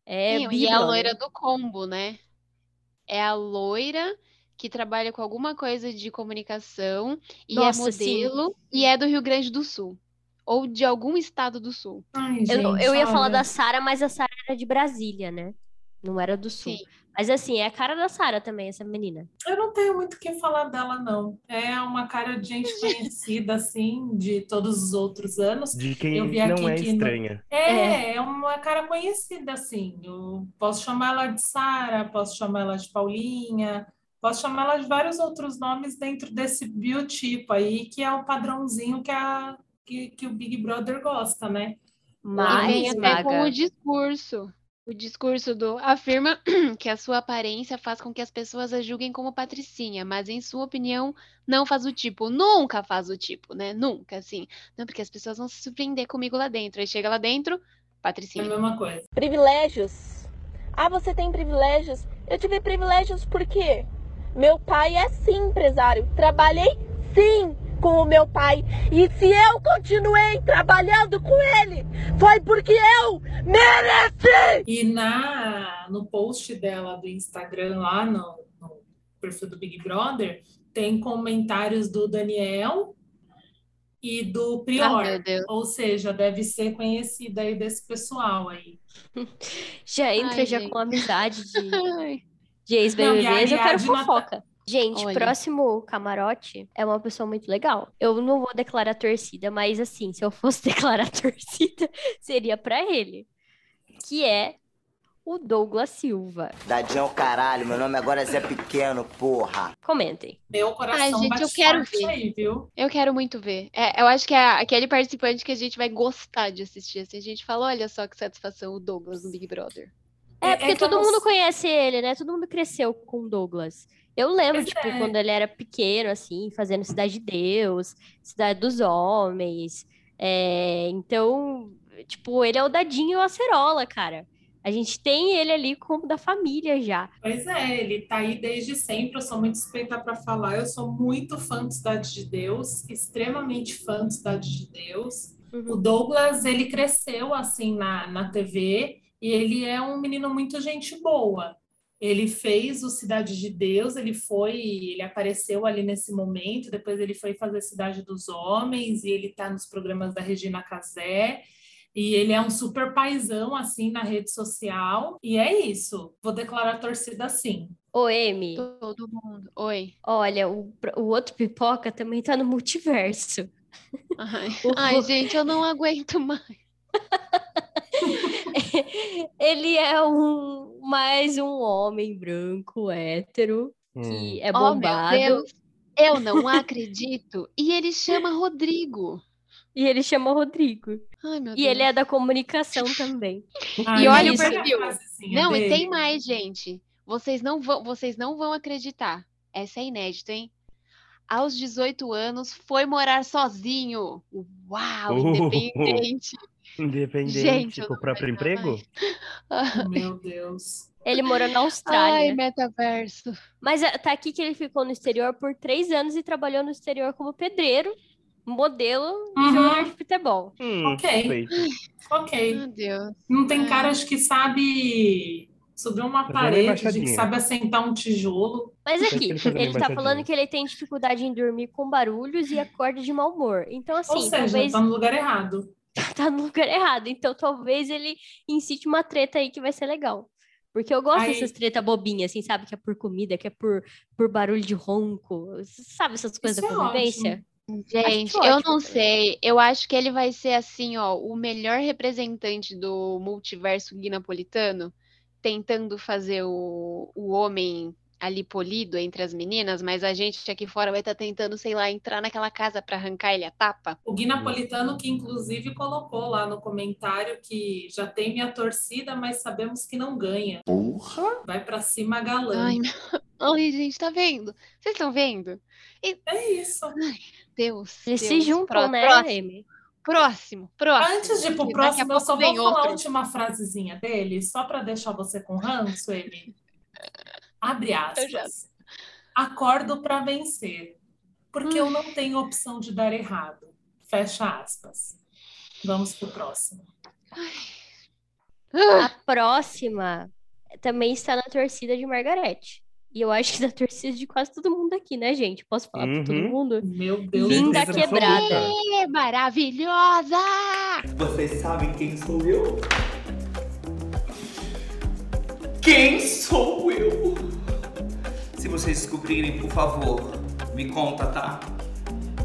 S1: É
S5: Sim, e é a loira do combo, né? É a loira que trabalha com alguma coisa de comunicação e
S1: Nossa,
S5: é
S1: sim.
S5: modelo e é do Rio Grande do Sul. Ou de algum estado do sul.
S2: Ai,
S1: Eu,
S2: gente,
S1: eu ia falar
S2: olha.
S1: da Sara, mas a Sara era de Brasília, né? Não era do Sul.
S5: Sim.
S1: Mas assim, é a cara da Sara também, essa menina.
S2: Eu não tenho muito o que falar dela, não. É uma cara de gente conhecida, assim, de todos os outros anos.
S3: De
S2: Eu
S3: quem não é
S2: que no-
S3: estranha.
S2: É, é uma cara conhecida, assim. Eu posso chamar ela de Sara, posso chamar ela de Paulinha, posso chamar ela de vários outros nomes dentro desse biotipo aí, que é o padrãozinho que, a, que, que o Big Brother gosta, né?
S1: Mas,
S5: e vem até com o discurso. O discurso do afirma que a sua aparência faz com que as pessoas a julguem como patricinha, mas em sua opinião não faz o tipo. Nunca faz o tipo, né? Nunca, assim. Não, porque as pessoas vão se surpreender comigo lá dentro. Aí chega lá dentro,
S2: É a
S5: patricinha.
S2: mesma coisa.
S18: Privilégios. Ah, você tem privilégios? Eu tive privilégios por quê? Meu pai é sim empresário. Trabalhei sim com o meu pai. E se eu continuei trabalhando com ele, foi porque eu mereci!
S2: E na, no post dela do Instagram, lá no, no perfil do Big Brother, tem comentários do Daniel e do Prior.
S5: Ah.
S2: Ou seja, deve ser conhecida aí desse pessoal aí.
S1: já entra
S5: Ai,
S1: já
S5: gente.
S1: com amizade de, de ex-BBBs,
S2: e
S1: eu quero
S2: tá-
S1: fofoca. Gente,
S5: Olha.
S1: próximo camarote é uma pessoa muito legal. Eu não vou declarar torcida, mas assim, se eu fosse declarar torcida, seria pra ele. Que é o Douglas Silva.
S19: Dadinho é caralho, meu nome agora é Zé Pequeno, porra.
S1: Comentem.
S2: Meu coração
S5: Ai, gente,
S2: bate
S5: eu quero
S2: forte
S5: ver.
S2: aí, viu?
S5: Eu quero muito ver. É, eu acho que é aquele participante que a gente vai gostar de assistir. Assim, a gente fala, olha só que satisfação o Douglas no Big Brother.
S1: É,
S2: É- é
S1: porque
S2: que eu
S1: todo mundo conhece ele, né? Todo mundo cresceu com o Douglas. Eu lembro,
S2: Pois
S1: tipo,
S2: é.
S1: quando ele era pequeno, assim, fazendo Cidade de Deus, Cidade dos Homens. É, então, tipo, ele é o Dadinho Acerola, cara. A gente tem ele ali como da família já.
S2: Pois é, ele tá aí desde sempre. Eu sou muito suspeita para falar. Eu sou muito fã de Cidade de Deus, extremamente fã de Cidade de Deus. O Douglas, ele cresceu assim na, na TV e ele é um menino muito gente boa. Ele fez o Cidade de Deus, ele foi, ele apareceu ali nesse momento, depois ele foi fazer Cidade dos Homens e ele tá nos programas da Regina Casé. E ele é um super paizão, assim, na rede social. E é isso. Vou declarar torcida sim.
S1: Ô, Amy,
S5: Todo mundo. Oi.
S1: olha, o, o outro pipoca também tá no multiverso.
S5: Ai,
S1: O-
S5: Ai, gente, eu não aguento mais.
S1: Ele é um mais um homem branco, hétero, que é
S5: Oh, meu
S1: bombado.
S5: Deus. Eu não acredito. E ele chama Rodrigo.
S1: E ele chama Rodrigo.
S5: Ai, meu
S1: E ele é da comunicação também.
S2: Ai,
S5: E olha o
S1: isso.
S5: perfil.
S2: frasezinha
S5: Não, e
S2: dele.
S5: tem mais, gente. Vocês não vão, vocês não vão acreditar. Essa é inédita, hein? Aos 18 anos, foi morar sozinho. Uau,
S3: Oh.
S5: independente.
S3: Independente
S5: Gente, eu
S3: com o
S5: não
S3: próprio emprego?
S2: Meu Deus.
S1: Ele morou na
S5: Ai,
S1: Austrália.
S5: metaverso.
S1: Mas é, tá aqui que ele ficou no exterior por três anos e trabalhou no exterior como pedreiro. modelo de
S2: Uhum.
S1: jogador de futebol.
S3: Hum,
S2: Ok.
S3: suspeito.
S2: Ok.
S5: Meu Deus.
S2: Não tem
S5: Ai.
S2: caras que sabe subir uma
S3: Fazer uma
S2: parede, de que sabe assentar um tijolo.
S1: Mas aqui,
S3: ele
S1: tá falando que ele tem dificuldade em dormir com barulhos e acorda de mau humor. Então, assim,
S2: Ou seja,
S1: talvez
S2: tá no lugar errado.
S1: Tá no lugar errado. Então, talvez ele incite uma treta aí que vai ser legal. Porque eu gosto
S2: Aí-
S1: dessas treta bobinhas, assim, sabe? Que é por comida, que é por, por barulho de ronco. Sabe essas coisas
S2: Isso
S1: da
S2: é
S1: convivência?
S5: Gente,
S1: Acho
S5: eu não sei. Eu acho que ele vai ser assim, ó, o melhor representante do multiverso gui napolitano, tentando fazer o, o homem ali polido entre as meninas, mas a gente aqui fora vai estar tentando, sei lá, entrar naquela casa para arrancar ele a tapa.
S2: O Gui Napolitano, que inclusive colocou lá no comentário que já tem minha torcida, mas sabemos que não ganha.
S16: Porra!
S2: Vai pra cima galã.
S5: Ai, meu... Ai, gente, tá vendo? Vocês estão vendo?
S2: É isso.
S5: Deus,
S1: Eles se
S5: Deus.
S1: juntam,
S5: Pró-
S1: né,
S5: Próximo,
S1: Amy?
S5: próximo, próximo.
S2: Antes de ir pro
S5: a
S2: próximo, eu só vou falar a
S5: outro.
S2: última frasezinha dele, só para deixar você com ranço, Amy. Abre aspas. Acordo para vencer, porque eu não tenho opção de dar errado. Fecha aspas. Vamos pro próximo.
S1: A próxima também está na torcida de Margarete. E eu acho que da torcida de quase todo mundo aqui, né, gente? Posso falar pra todo
S3: Uhum.
S1: mundo?
S2: Meu Deus
S1: Linda
S3: Certeza
S1: quebrada.
S5: É maravilhosa!
S20: Vocês sabem quem sou eu? Quem sou eu? Se vocês descobrirem, por favor, me conta, tá?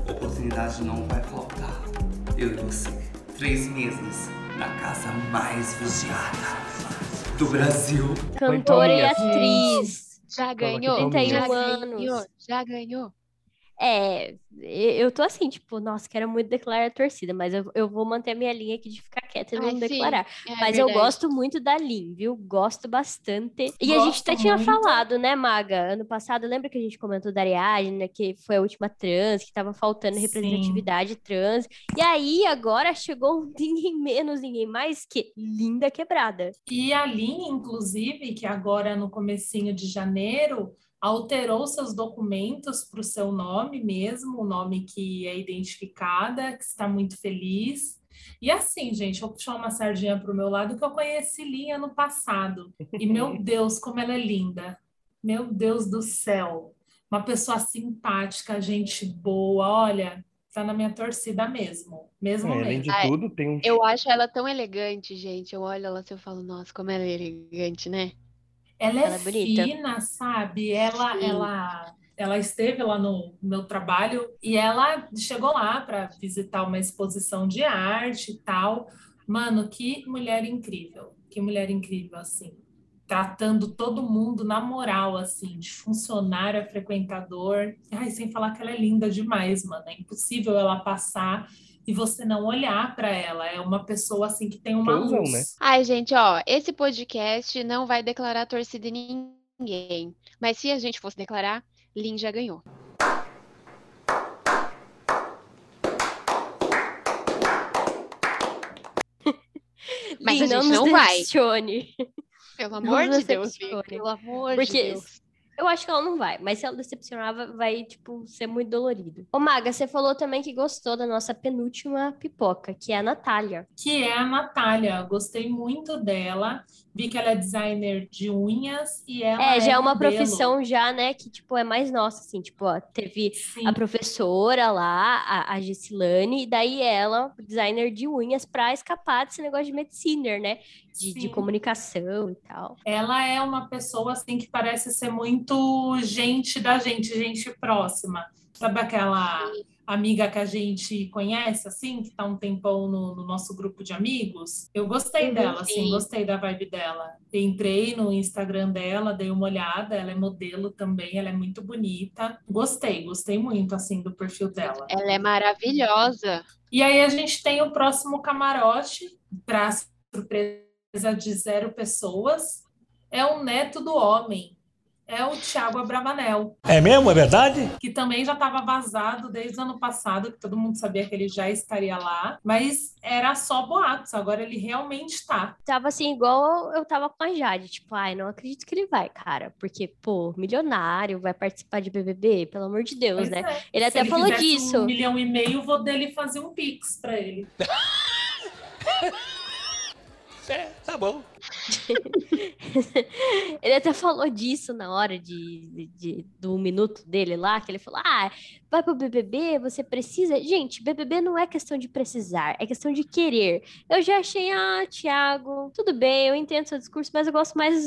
S20: Oportunidade não vai faltar. Eu e você, três meses na casa mais vigiada do Brasil.
S1: Cantora e atriz.
S5: Já ganhou,
S3: palminhas.
S5: já
S1: 31
S5: ganhou,
S1: anos.
S5: já ganhou.
S1: É, e- eu tô assim, tipo, nossa, quero muito declarar a torcida, mas eu, eu vou manter a minha linha aqui de ficar quieta e
S5: Ai, sim,
S1: declarar.
S5: é
S1: Mas eu gosto muito da Lin, viu? Gosto bastante. E a gente
S2: Gosto
S1: até tinha
S2: muito.
S1: falado, né, Maga? Ano passado, lembra que a gente comentou da Ariadne, que foi a última trans, que tava faltando
S2: Sim.
S1: representatividade trans. E aí, agora chegou ninguém menos, ninguém mais que Linda Quebrada.
S2: E a Lin, inclusive, que agora no comecinho de janeiro alterou seus documentos para o seu nome mesmo, o nome que é identificada, que está muito feliz. E assim, gente, vou puxar uma sardinha para o meu lado, que eu conheci Lin ano passado. E meu Deus, como ela é linda! Meu Deus do céu! Uma pessoa simpática, gente boa, olha, tá na minha torcida mesmo, mesmo
S3: É, além
S2: mesmo.
S3: de tudo, tem um
S5: Eu acho ela tão elegante, gente. Eu olho ela assim e falo, nossa, como ela é elegante, né?
S2: Ela
S1: Ela
S2: é
S1: é bonita.
S2: fina, sabe? Ela,
S5: Sim.
S2: ela, ela esteve lá no meu trabalho e ela chegou lá para visitar uma exposição de arte e tal. Mano, que mulher incrível, que mulher incrível, assim. Tratando todo mundo na moral, assim, de funcionário a frequentador. Ai, sem falar que ela é linda demais, mano. É impossível ela passar e você não olhar para ela. É uma pessoa, assim, que tem uma luz.
S3: né?
S5: Ai, gente, ó, esse podcast não vai declarar torcida em ninguém. Mas se a gente fosse declarar, Lin já ganhou. Mas
S1: Lin,
S5: a
S1: não
S5: gente
S1: nos
S5: não vai.
S1: decepcione.
S5: Pelo
S1: Não
S5: amor
S1: nos
S5: de Deus, Lin, pelo amor de
S1: Porque
S5: Deus.
S1: eu acho que ela não vai, mas se ela decepcionar, vai- vai, tipo, ser muito dolorido. Ô, Maga, você falou também que gostou da nossa penúltima pipoca, que é a Natália.
S2: que é a Natália. Gostei muito dela. Vi que ela é designer de unhas e ela
S1: É, já é uma
S2: modelo.
S1: profissão já, né, que, tipo, é mais nossa, assim, tipo, ó, teve
S2: Sim.
S1: a professora lá, a, a Gessilane, e daí ela, designer de unhas, pra escapar desse negócio de mediciner, né, de, de
S2: Sim.
S1: comunicação e tal.
S2: Ela é uma pessoa assim que parece ser muito gente da gente, gente próxima. Sabe aquela amiga que a gente conhece, assim, que tá um tempão no, no nosso grupo de amigos? Eu gostei
S1: Uhum,
S2: dela, assim,
S5: sim.
S2: gostei da vibe dela. Entrei no Instagram dela, dei uma olhada, ela é modelo também, ela é muito bonita. Gostei, gostei muito, assim, do perfil dela.
S5: Ela é maravilhosa.
S2: E aí a gente tem o próximo camarote, para surpresa de zero pessoas, é o neto do homem. É o Thiago Abravanel.
S7: É mesmo? É verdade?
S2: Que também já estava vazado desde o ano passado, que todo mundo sabia que ele já estaria lá, mas era só boatos, agora ele realmente está.
S1: Tava assim, igual eu tava com a Jade, tipo, ai, não acredito que ele vai, cara, porque, pô, milionário, vai participar de BBB, pelo amor de Deus,
S2: Pois
S1: né?
S2: é.
S1: Ele
S2: Se
S1: até falou
S2: fizesse
S1: disso.
S2: Um milhão e meio, vou dele fazer um pix para ele.
S7: É, tá bom.
S1: ele até falou disso na hora de, de- de- do minuto dele lá, que ele falou: Ah, vai pro BBB, você precisa. Gente, BBB não é questão de precisar, é questão de querer. Eu já achei, ah, Thiago, tudo bem, eu entendo seu discurso, mas eu gosto mais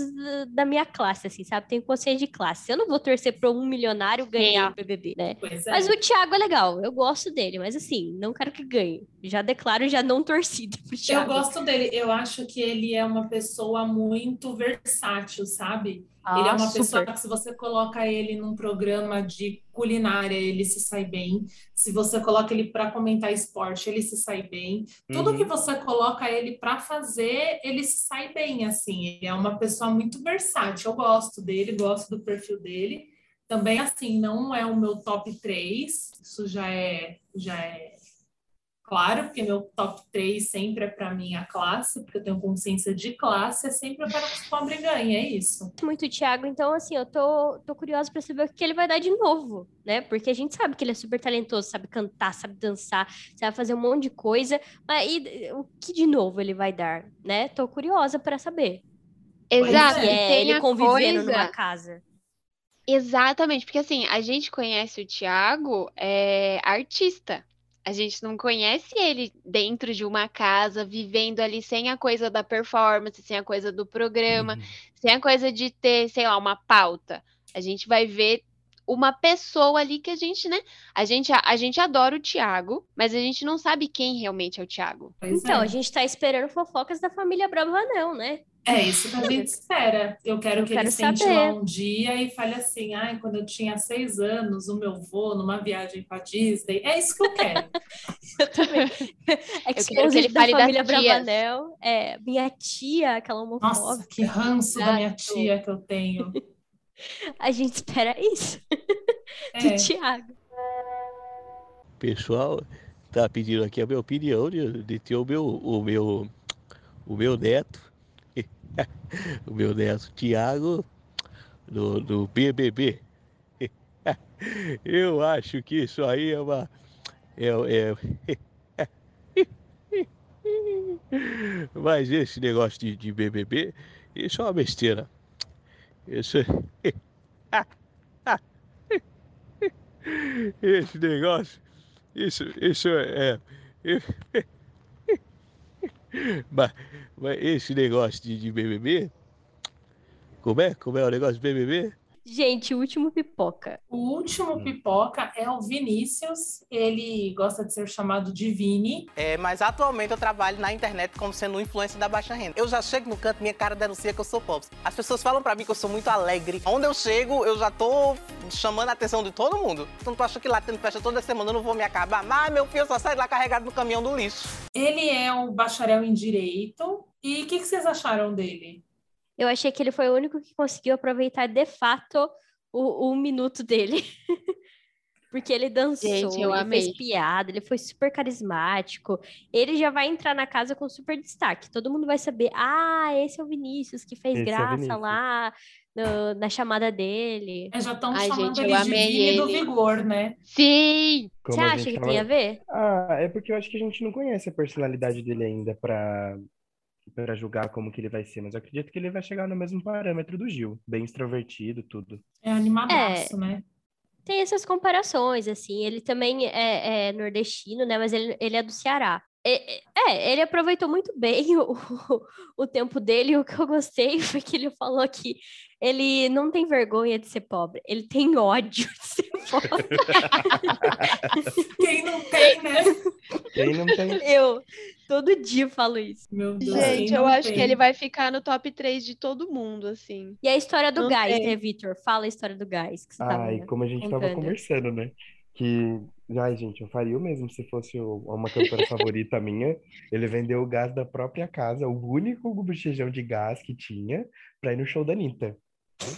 S1: da- minha classe, assim, sabe? Tenho consciência de classe. Eu não vou torcer pra um milionário ganhar o BBB, né?
S2: É.
S1: Mas o Thiago é legal, eu gosto dele, mas assim, não quero que ganhe. Já declaro já não torcida pro
S2: Eu
S1: Thiago.
S2: gosto dele, eu acho que ele é uma pessoa muito versátil, sabe?
S1: Ah,
S2: ele é uma
S1: super.
S2: pessoa que, se você coloca ele num programa de culinária, ele se sai bem. Se você coloca ele para comentar esporte, ele se sai bem. Tudo
S3: Uhum.
S2: que você coloca ele para fazer, ele se sai bem, assim. Ele é uma pessoa muito versátil. Eu gosto dele, gosto do perfil dele. Também, assim, não é o meu top 3, isso já é, já é claro, porque meu top 3 sempre é para minha classe, porque eu tenho consciência de classe, é sempre eu quero que os pobres ganhem, é isso.
S1: muito o Thiago, então assim, eu tô, tô curiosa pra saber o que ele vai dar de novo, né? Porque a gente sabe que ele é super talentoso, sabe cantar, sabe dançar, sabe fazer um monte de coisa, mas e, o que de novo ele vai dar, né? Tô curiosa pra saber.
S5: Exato. E
S1: é
S5: tem
S1: ele
S5: a
S1: convivendo
S5: coisa-
S1: numa casa.
S5: Exatamente, porque assim, a gente conhece o Thiago é, artista. A gente não conhece ele dentro de uma casa, vivendo ali sem a coisa da performance, sem a coisa do programa, sem a coisa de ter, sei lá, uma pauta. A gente vai ver uma pessoa ali que a gente, né? A gente, a, gente adora o Thiago, mas a gente não sabe quem realmente é o Thiago.
S1: Então, a gente tá esperando fofocas da família Bravanel, né?
S2: É isso que a gente espera. Eu quero
S1: Eu
S2: que
S1: quero
S2: ele sente
S1: saber.
S2: lá um dia e fale assim: ai, quando eu tinha seis anos, o meu vô numa viagem para Disney. É isso que eu quero.
S1: Eu também.
S5: Eu quero que ele
S1: da
S5: fale das
S1: família. Bravanel. É, minha tia, aquela homofóbica.
S2: Nossa, que ranço da minha
S1: Exato.
S2: tia que eu tenho.
S1: A gente espera isso
S2: É.
S1: do Thiago.
S21: pessoal tá pedindo aqui a minha opinião de, de ter o meu, o meu, o meu neto, o meu neto Tiago, do, do BBB. Eu acho que isso aí é uma. É, é... Mas esse negócio de, de BBB, isso é uma besteira. Isso é. Esse negócio, isso, isso é. é- mas, mas esse negócio de, de BBB, como é? Como é o negócio de BBB?
S1: Gente, o último pipoca.
S2: O último pipoca é o Vinícius. Ele gosta de ser chamado de Vini.
S22: É, mas atualmente eu trabalho na internet como sendo um influencer da baixa renda. Eu já chego no canto, minha cara denuncia que eu sou pobre. As pessoas falam pra mim que eu sou muito alegre. Onde eu chego, eu já tô chamando a atenção de todo mundo. Então tu acha que lá tendo festa toda semana eu não vou me acabar? Mas meu filho só sai lá carregado no caminhão do lixo.
S2: Ele é um bacharel em direito. E o que, que vocês acharam dele?
S1: Eu achei que ele foi o único que conseguiu aproveitar de fato o, o minuto dele. Porque ele dançou,
S5: Gente, eu
S1: ele
S5: amei.
S1: fez piada, ele foi super carismático. Ele já vai entrar na casa com super destaque. Todo mundo vai saber: ah, esse é o Vinícius que fez
S3: Esse é
S1: graça
S3: Vinícius.
S1: lá no- na chamada dele.
S2: É, já estão chamando
S5: gente,
S2: ele de Vini do. Vigor, né?
S5: Sim!
S3: Como
S1: Você acha que
S3: tava-
S1: tem a ver?
S3: Ah, é porque eu acho que a gente não conhece a personalidade dele ainda pra para julgar como que ele vai ser, mas eu acredito que ele vai chegar no mesmo parâmetro do Gil, bem extrovertido, tudo.
S2: É animadaço, né?
S1: Tem essas comparações, assim. Ele também é, é nordestino, né? Mas ele, ele é do Ceará. É, é, é, ele aproveitou muito bem o, o tempo dele. O que eu gostei foi que ele falou que ele não tem vergonha de ser pobre, ele tem ódio de ser pobre.
S2: Quem não tem, né?
S3: Quem não tem.
S1: Eu todo dia falo isso.
S2: Meu Deus,
S5: Gente, eu acho
S2: tem?
S5: que ele vai ficar no top 3 de todo mundo, assim.
S1: E a história do
S5: Não
S1: gás,
S5: sei.
S1: né, Vitor? Fala a história do gás que você tava
S3: Ah, e como a gente tava
S1: contando.
S3: conversando, né? Que, ai, gente, eu faria o mesmo se fosse uma cantora favorita minha. Ele vendeu o gás da própria casa, o único botijão de gás que tinha, pra ir no show da Anitta.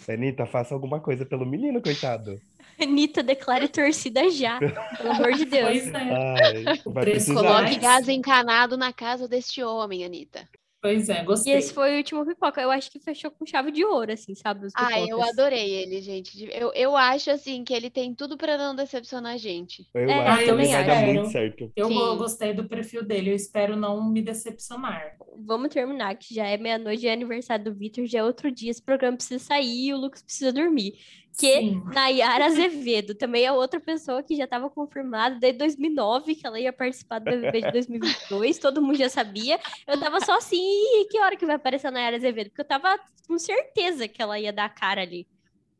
S3: Anitta, faça alguma coisa pelo menino, coitado.
S1: Anitta, declare torcida já. Pelo amor de Deus.
S2: Pois é.
S3: Ai, vai precisar.
S5: Coloque gás encanado na casa deste homem, Anitta.
S2: Pois é,
S1: E
S2: gostei.
S1: esse foi o último pipoca. Eu acho que fechou com chave de ouro, assim, sabe? Os
S5: Ah, eu adorei ele, gente. Eu, eu acho, assim, que ele tem tudo pra não decepcionar a gente.
S3: Eu
S1: É,
S3: acho que
S1: eu
S3: vai dar
S2: acho.
S3: muito certo.
S2: Eu
S5: Sim.
S2: gostei do perfil dele, eu espero não me decepcionar.
S1: Vamos terminar, que já é meia-noite, é aniversário do Vitor, já é outro dia, esse programa precisa sair e o Lucas precisa dormir. Que
S2: Sim.
S1: Nayara Azevedo também é outra pessoa que já estava confirmada desde 2009 que ela ia participar do BBB de 2022, todo mundo já sabia. Eu tava só assim, "Ih, que hora que vai aparecer a Nayara Azevedo? Porque eu tava com certeza que ela ia dar a cara ali.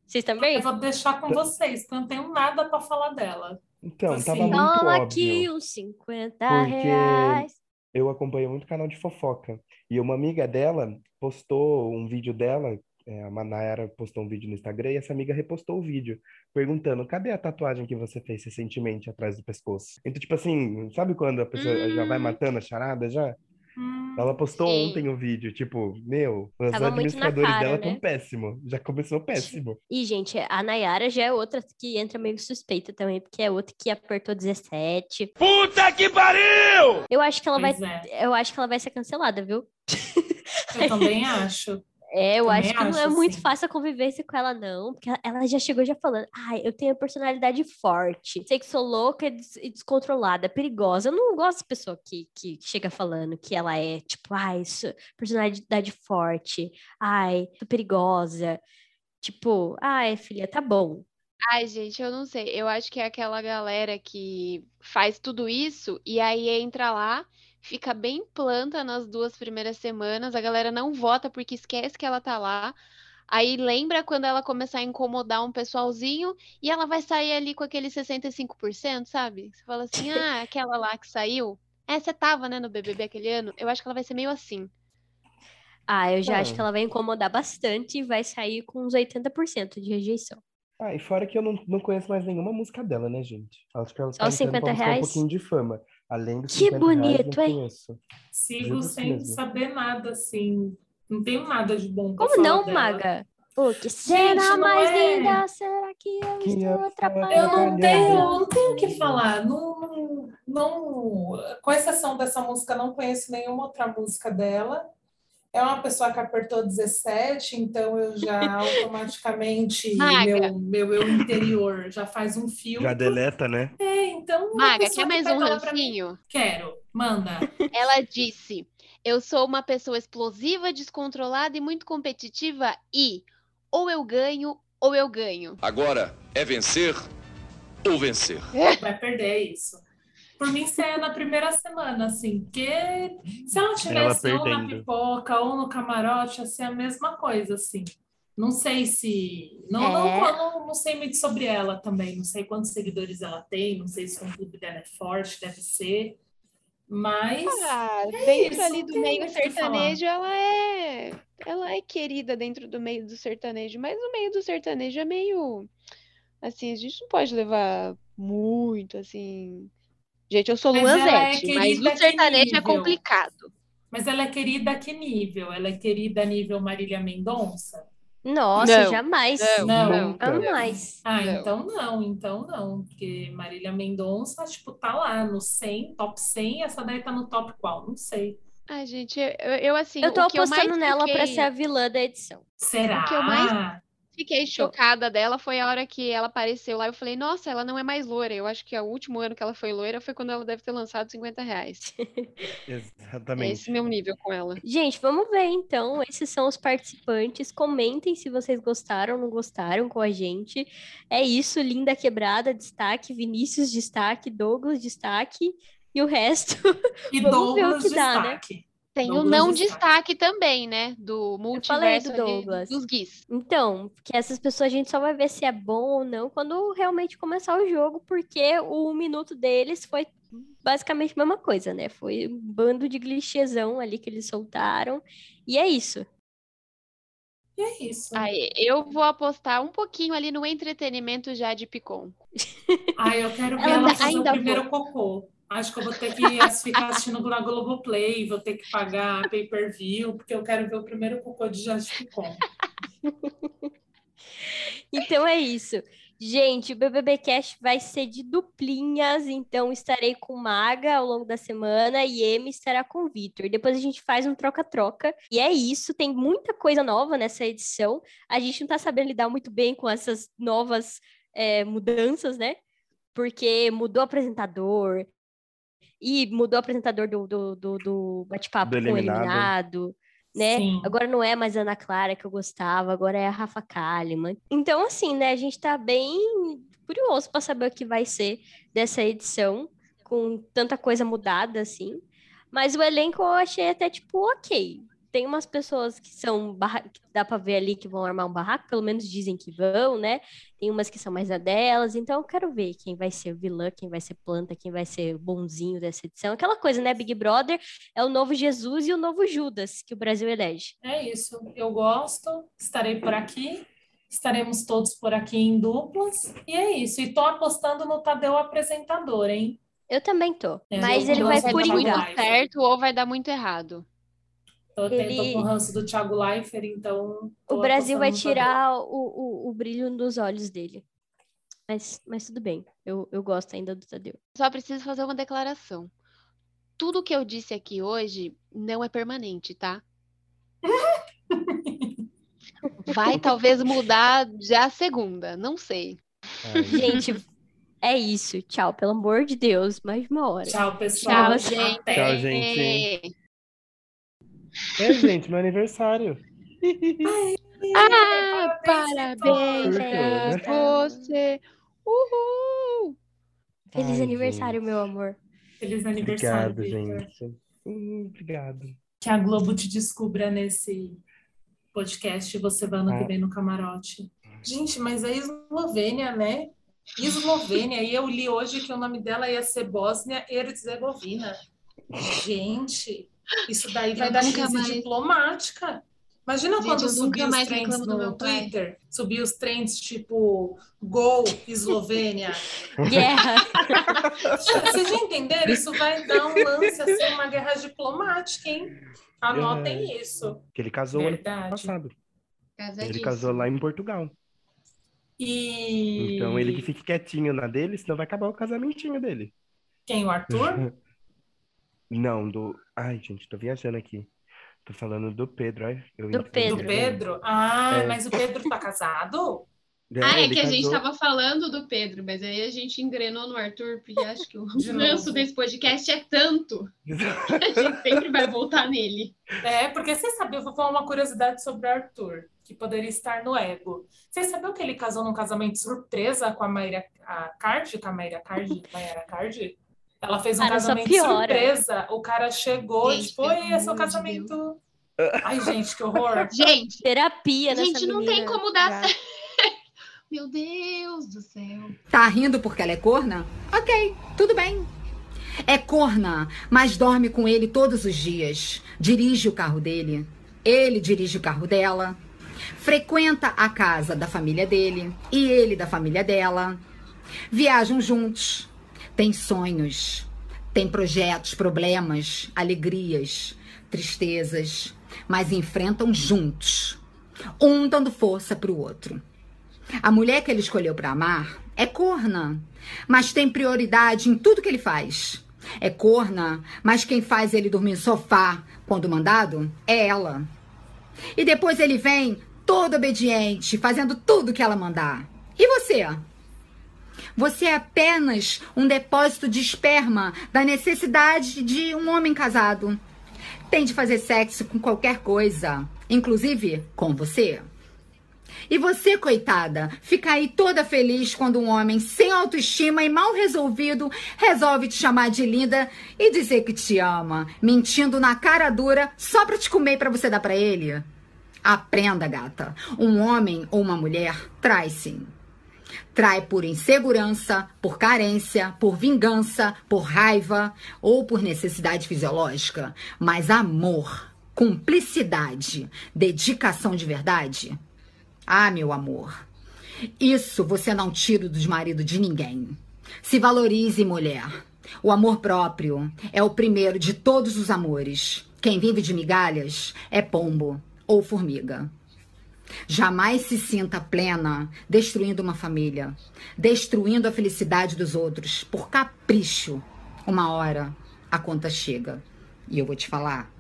S1: Vocês também?
S2: Eu vou deixar com vocês, porque eu não tenho nada pra falar dela.
S3: Então,
S2: Assim,
S3: tava muito
S1: Toma
S3: óbvio.
S1: aqui os 50
S3: Porque
S1: reais.
S3: eu acompanho muito canal de fofoca. E uma amiga dela postou um vídeo dela, é, a Nayara postou um vídeo no Instagram, e essa amiga repostou o vídeo, perguntando: cadê a tatuagem que você fez recentemente atrás do pescoço? Então, tipo assim, sabe quando a pessoa já vai
S1: Hum.
S3: matando a charada já?
S2: Hum,
S3: Ela postou
S5: Sim.
S3: ontem o vídeo, tipo, meu, os
S1: Tava
S3: administradores
S1: cara,
S3: dela
S1: né?
S3: tão péssimo. Já começou péssimo.
S1: E, gente, a Nayara já é outra que entra meio suspeita também, porque é outra que apertou 17.
S7: Puta que pariu!
S1: Eu acho que ela vai,
S2: é.
S1: eu acho que ela vai ser cancelada, viu?
S2: Eu também acho.
S1: É, eu
S2: Também
S1: acho que não é
S2: acho,
S1: muito fácil a convivência com ela, não. Porque ela- já chegou já falando, ai, eu tenho personalidade forte. Sei que sou louca e des- e descontrolada, perigosa. Eu não gosto de pessoa que, que chega falando que ela é, tipo, ai, sou- personalidade forte. Ai, tô perigosa. Tipo, ai, filha, tá bom.
S5: Ai, gente, eu não sei. Eu acho que é aquela galera que faz tudo isso e aí entra lá, fica bem planta nas duas primeiras semanas, a galera não vota porque esquece que ela tá lá. Aí lembra quando ela começar a incomodar um pessoalzinho e ela vai sair ali com aquele 65%, sabe? Você fala assim: "Ah, aquela lá que saiu, é, você tava, né, no BBB aquele ano?" Eu acho que ela vai ser meio assim.
S1: Ah, eu já acho
S3: Ah.
S1: que ela vai incomodar bastante e vai sair com uns 80% de rejeição.
S3: Ah, e fora que eu não, não conheço mais nenhuma música dela, né, gente? Acho que ela
S1: Só
S3: tá
S1: os
S3: entrando
S1: 50
S3: pra buscar um
S1: reais?
S3: pouquinho de fama. Além dos
S1: Que
S3: 50 reais,
S1: bonito, hein?
S2: Sigo
S3: Juro
S2: sem
S3: mesmo.
S2: saber nada, assim. Não tenho nada de bom
S1: Como não,
S2: dela.
S1: Maga? O que será
S2: não
S1: mais
S2: é.
S1: linda? Será que eu
S3: Que
S1: estou
S3: eu
S1: atrapalhando?
S2: Eu não tenho, não tenho o que falar. Não, não, não- com exceção dessa música, não conheço nenhuma outra música dela. É uma pessoa que apertou 17, então eu já automaticamente, meu, meu eu interior já faz um filtro.
S3: Já deleta, né?
S2: É, então.
S5: Maga, quer mais
S2: que
S5: um rancinho?
S2: Quero, manda.
S5: Ela disse: Eu sou uma pessoa explosiva, descontrolada e muito competitiva e ou eu ganho ou eu ganho.
S7: Agora é vencer ou vencer.
S2: Vai perder isso. Por mim, é na primeira semana, assim, porque se ela tivesse ou na pipoca ou no camarote, ia ser a mesma coisa, assim. Não sei se. Não, não,
S1: É.
S2: não, não sei muito sobre ela também. Não sei quantos seguidores ela tem, não sei se o conteúdo dela é forte, deve ser. Mas.
S5: Ah,
S2: É
S5: dentro
S2: isso,
S5: ali
S2: não
S5: do meio sertanejo, ela é. Ela é querida dentro do meio do sertanejo, mas o meio do sertanejo é meio. Assim, a gente não pode levar muito, assim. Gente, eu sou
S2: Mas ela é
S5: mas o sertanejo é complicado.
S2: Mas ela é querida a que nível? Ela é querida a nível Marília Mendonça?
S1: Nossa,
S5: Não,
S1: jamais.
S5: não,
S2: Não.
S5: não.
S1: Jamais.
S2: Ah,
S5: Não.
S2: então não, então não, porque Marília Mendonça, tipo, tá lá no 100, top 100, essa daí tá no top qual? Não sei.
S5: Ai, gente, eu, eu, assim,
S1: Eu tô
S5: o que eu mais
S1: apostando nela pra
S5: fiquei-
S1: ser a vilã da edição.
S2: Será?
S5: O que eu mais- Fiquei chocada dela foi a hora que ela apareceu lá. Eu falei, nossa, ela não é mais loira. Eu acho que o último ano que ela foi loira foi quando ela deve ter lançado 50 reais. É
S3: Exatamente.
S5: esse meu nível com ela.
S1: Gente, vamos ver então. Esses são os participantes. Comentem se vocês gostaram ou não gostaram com a gente. É isso, Linda Quebrada, destaque, Vinícius, destaque, Douglas, destaque e o resto.
S2: E
S1: Vamos ver o
S2: Douglas
S1: que dá, né?
S5: Tem o
S2: Douglas
S5: não
S2: destaque.
S5: destaque também, né? Do
S1: Eu falei
S5: multiverso
S1: do
S5: ali
S1: Douglas.
S5: dos guis.
S1: Então, porque essas pessoas a gente só vai ver se é bom ou não quando realmente começar o jogo, porque o minuto deles foi basicamente a mesma coisa, né? Foi um bando de clichêzão ali que eles soltaram. E é isso.
S2: E é isso.
S5: Aí, eu vou apostar um pouquinho ali no entretenimento já de Picon.
S2: Ah, eu quero ver
S5: Ela
S2: ela
S5: ainda-
S2: fazer o
S5: ainda
S2: primeiro cocô. Acho que eu vou ter que ficar assistindo na Globoplay, vou ter que pagar pay-per-view, porque eu quero ver o primeiro cocô de Jade Picon.
S1: Então é isso. Gente, o BBB Cast vai ser de duplinhas, então estarei com Maga ao longo da semana e Emi estará com Vitor. Depois a gente faz um troca-troca. E é isso, tem muita coisa nova nessa edição. A gente não tá sabendo lidar muito bem com essas novas é, mudanças, né? Porque mudou apresentador, e mudou o apresentador do, do, do, do bate-papo com o eliminado né? Sim. Agora não é mais a Ana Clara que eu gostava, agora é a Rafa Kalimann. Então, assim, né, a gente tá bem curioso para saber o que vai ser dessa edição, com tanta coisa mudada, assim. Mas o elenco eu achei até, tipo, ok tem umas pessoas que são que dá para ver ali que vão armar um barraco, pelo menos dizem que vão, né? Tem umas que são mais a delas, então eu quero ver quem vai ser o vilã, quem vai ser planta, quem vai ser bonzinho dessa edição. Aquela coisa, né? Big Brother é o novo Jesus e o novo Judas que o Brasil elege.
S2: É isso. Eu gosto, estarei por aqui. Estaremos todos por aqui em duplas. E é isso. E tô apostando no Tadeu apresentador, hein?
S1: Eu também tô. É, mas ele vai por
S23: muito certo ou vai dar muito errado.
S2: Tô, ele... tô com o ranço do Thiago Leifert, então.
S1: O Brasil vai tirar o, o, o, brilho dos olhos dele. Mas, mas tudo bem, eu, eu gosto ainda do Tadeu.
S23: Só preciso fazer uma declaração. Tudo que eu disse aqui hoje não é permanente, tá? Vai talvez mudar já a segunda, não sei.
S1: Gente, é isso. Tchau, pelo amor de Deus. Mais uma hora.
S2: Tchau, pessoal.
S1: Tchau, gente.
S3: Tchau, gente. É, gente, meu aniversário.
S23: ah, parabéns pra você. Uhul!
S1: Feliz Ai, aniversário, gente. meu amor.
S2: Feliz aniversário.
S3: Obrigado, gente. Hum, obrigado.
S2: Que a Globo te descubra nesse podcast e você vai ano ah. que vem no camarote. Gente, mas é Eslovênia, né? Eslovênia. E eu li hoje que o nome dela ia ser Bósnia Herzegovina. Gente, isso daí vai dar crise mais... diplomática. Imagina Gente, quando subir os trends no Twitter, subir os trends tipo Gol, Eslovênia.
S1: Guerra.
S2: Vocês já entenderam? Isso vai dar um lance, assim, uma guerra diplomática, hein? Anotem é. isso.
S3: Que ele casou Verdade. ano passado. Ele casou lá em Portugal.
S2: E...
S3: Então ele que fique quietinho na dele, senão vai acabar o casamentinho dele.
S2: Quem, o Arthur?
S3: Não, do. Ai, gente, tô viajando aqui. Tô falando do Pedro, ai.
S1: Eu do Pedro.
S2: Do Pedro? Ah, é. mas o Pedro tá casado?
S23: É, ah, é que casou. a gente tava falando do Pedro, mas aí a gente engrenou no Arthur, porque acho que o lanço desse podcast é tanto que a gente sempre vai voltar nele.
S2: É, porque você sabia, eu vou falar uma curiosidade sobre o Arthur, que poderia estar no ego. Você sabia que ele casou num casamento surpresa com a Mayra a Card, com a Mayra Card, Mayra Card? Ela fez um cara, casamento surpresa. O cara chegou gente, e tipo, oi, é o casamento. Ai, gente, que horror.
S23: Gente,
S1: terapia nessa
S23: Gente, não menina. tem como dar certo. Meu Deus do céu.
S24: Tá rindo porque ela é corna? Ok, tudo bem. É corna, mas dorme com ele todos os dias. Dirige o carro dele. Ele dirige o carro dela. Frequenta a casa da família dele e ele da família dela. Viajam juntos tem sonhos, tem projetos, problemas, alegrias, tristezas, mas enfrentam juntos, um dando força para o outro. A mulher que ele escolheu para amar é corna, mas tem prioridade em tudo que ele faz. É corna, mas quem faz ele dormir no sofá quando mandado é ela. E depois ele vem todo obediente, fazendo tudo que ela mandar. E você? Você é apenas um depósito de esperma da necessidade de um homem casado. Tem de fazer sexo com qualquer coisa, inclusive com você. E você, coitada, fica aí toda feliz quando um homem sem autoestima e mal resolvido resolve te chamar de linda e dizer que te ama, mentindo na cara dura só pra te comer para você dar para ele. Aprenda, gata. Um homem ou uma mulher trai sim. Trai por insegurança, por carência, por vingança, por raiva ou por necessidade fisiológica. Mas amor, cumplicidade, dedicação de verdade. Ah, meu amor, isso você não tira dos maridos de ninguém. Se valorize, mulher. O amor próprio é o primeiro de todos os amores. Quem vive de migalhas é pombo ou formiga. Jamais se sinta plena destruindo uma família, destruindo a felicidade dos outros por capricho. Uma hora a conta chega. E eu vou te falar,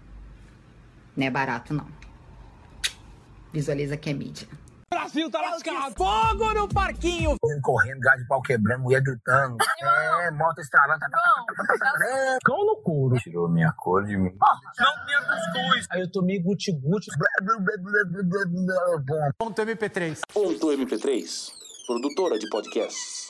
S24: não é barato não. Visualiza que é mídia.
S7: Brasil tá lascado. Fogo no parquinho.
S25: Correndo, gás de pau quebrando, mulher gritando. É, moto estralando.
S7: Cão couro.
S25: Tirou minha cor de mim.
S7: Não tinha cuscuz.
S25: Aí eu tomei guti-guti.
S7: Ponto MP3.
S12: Ponto MP3, produtora de podcasts.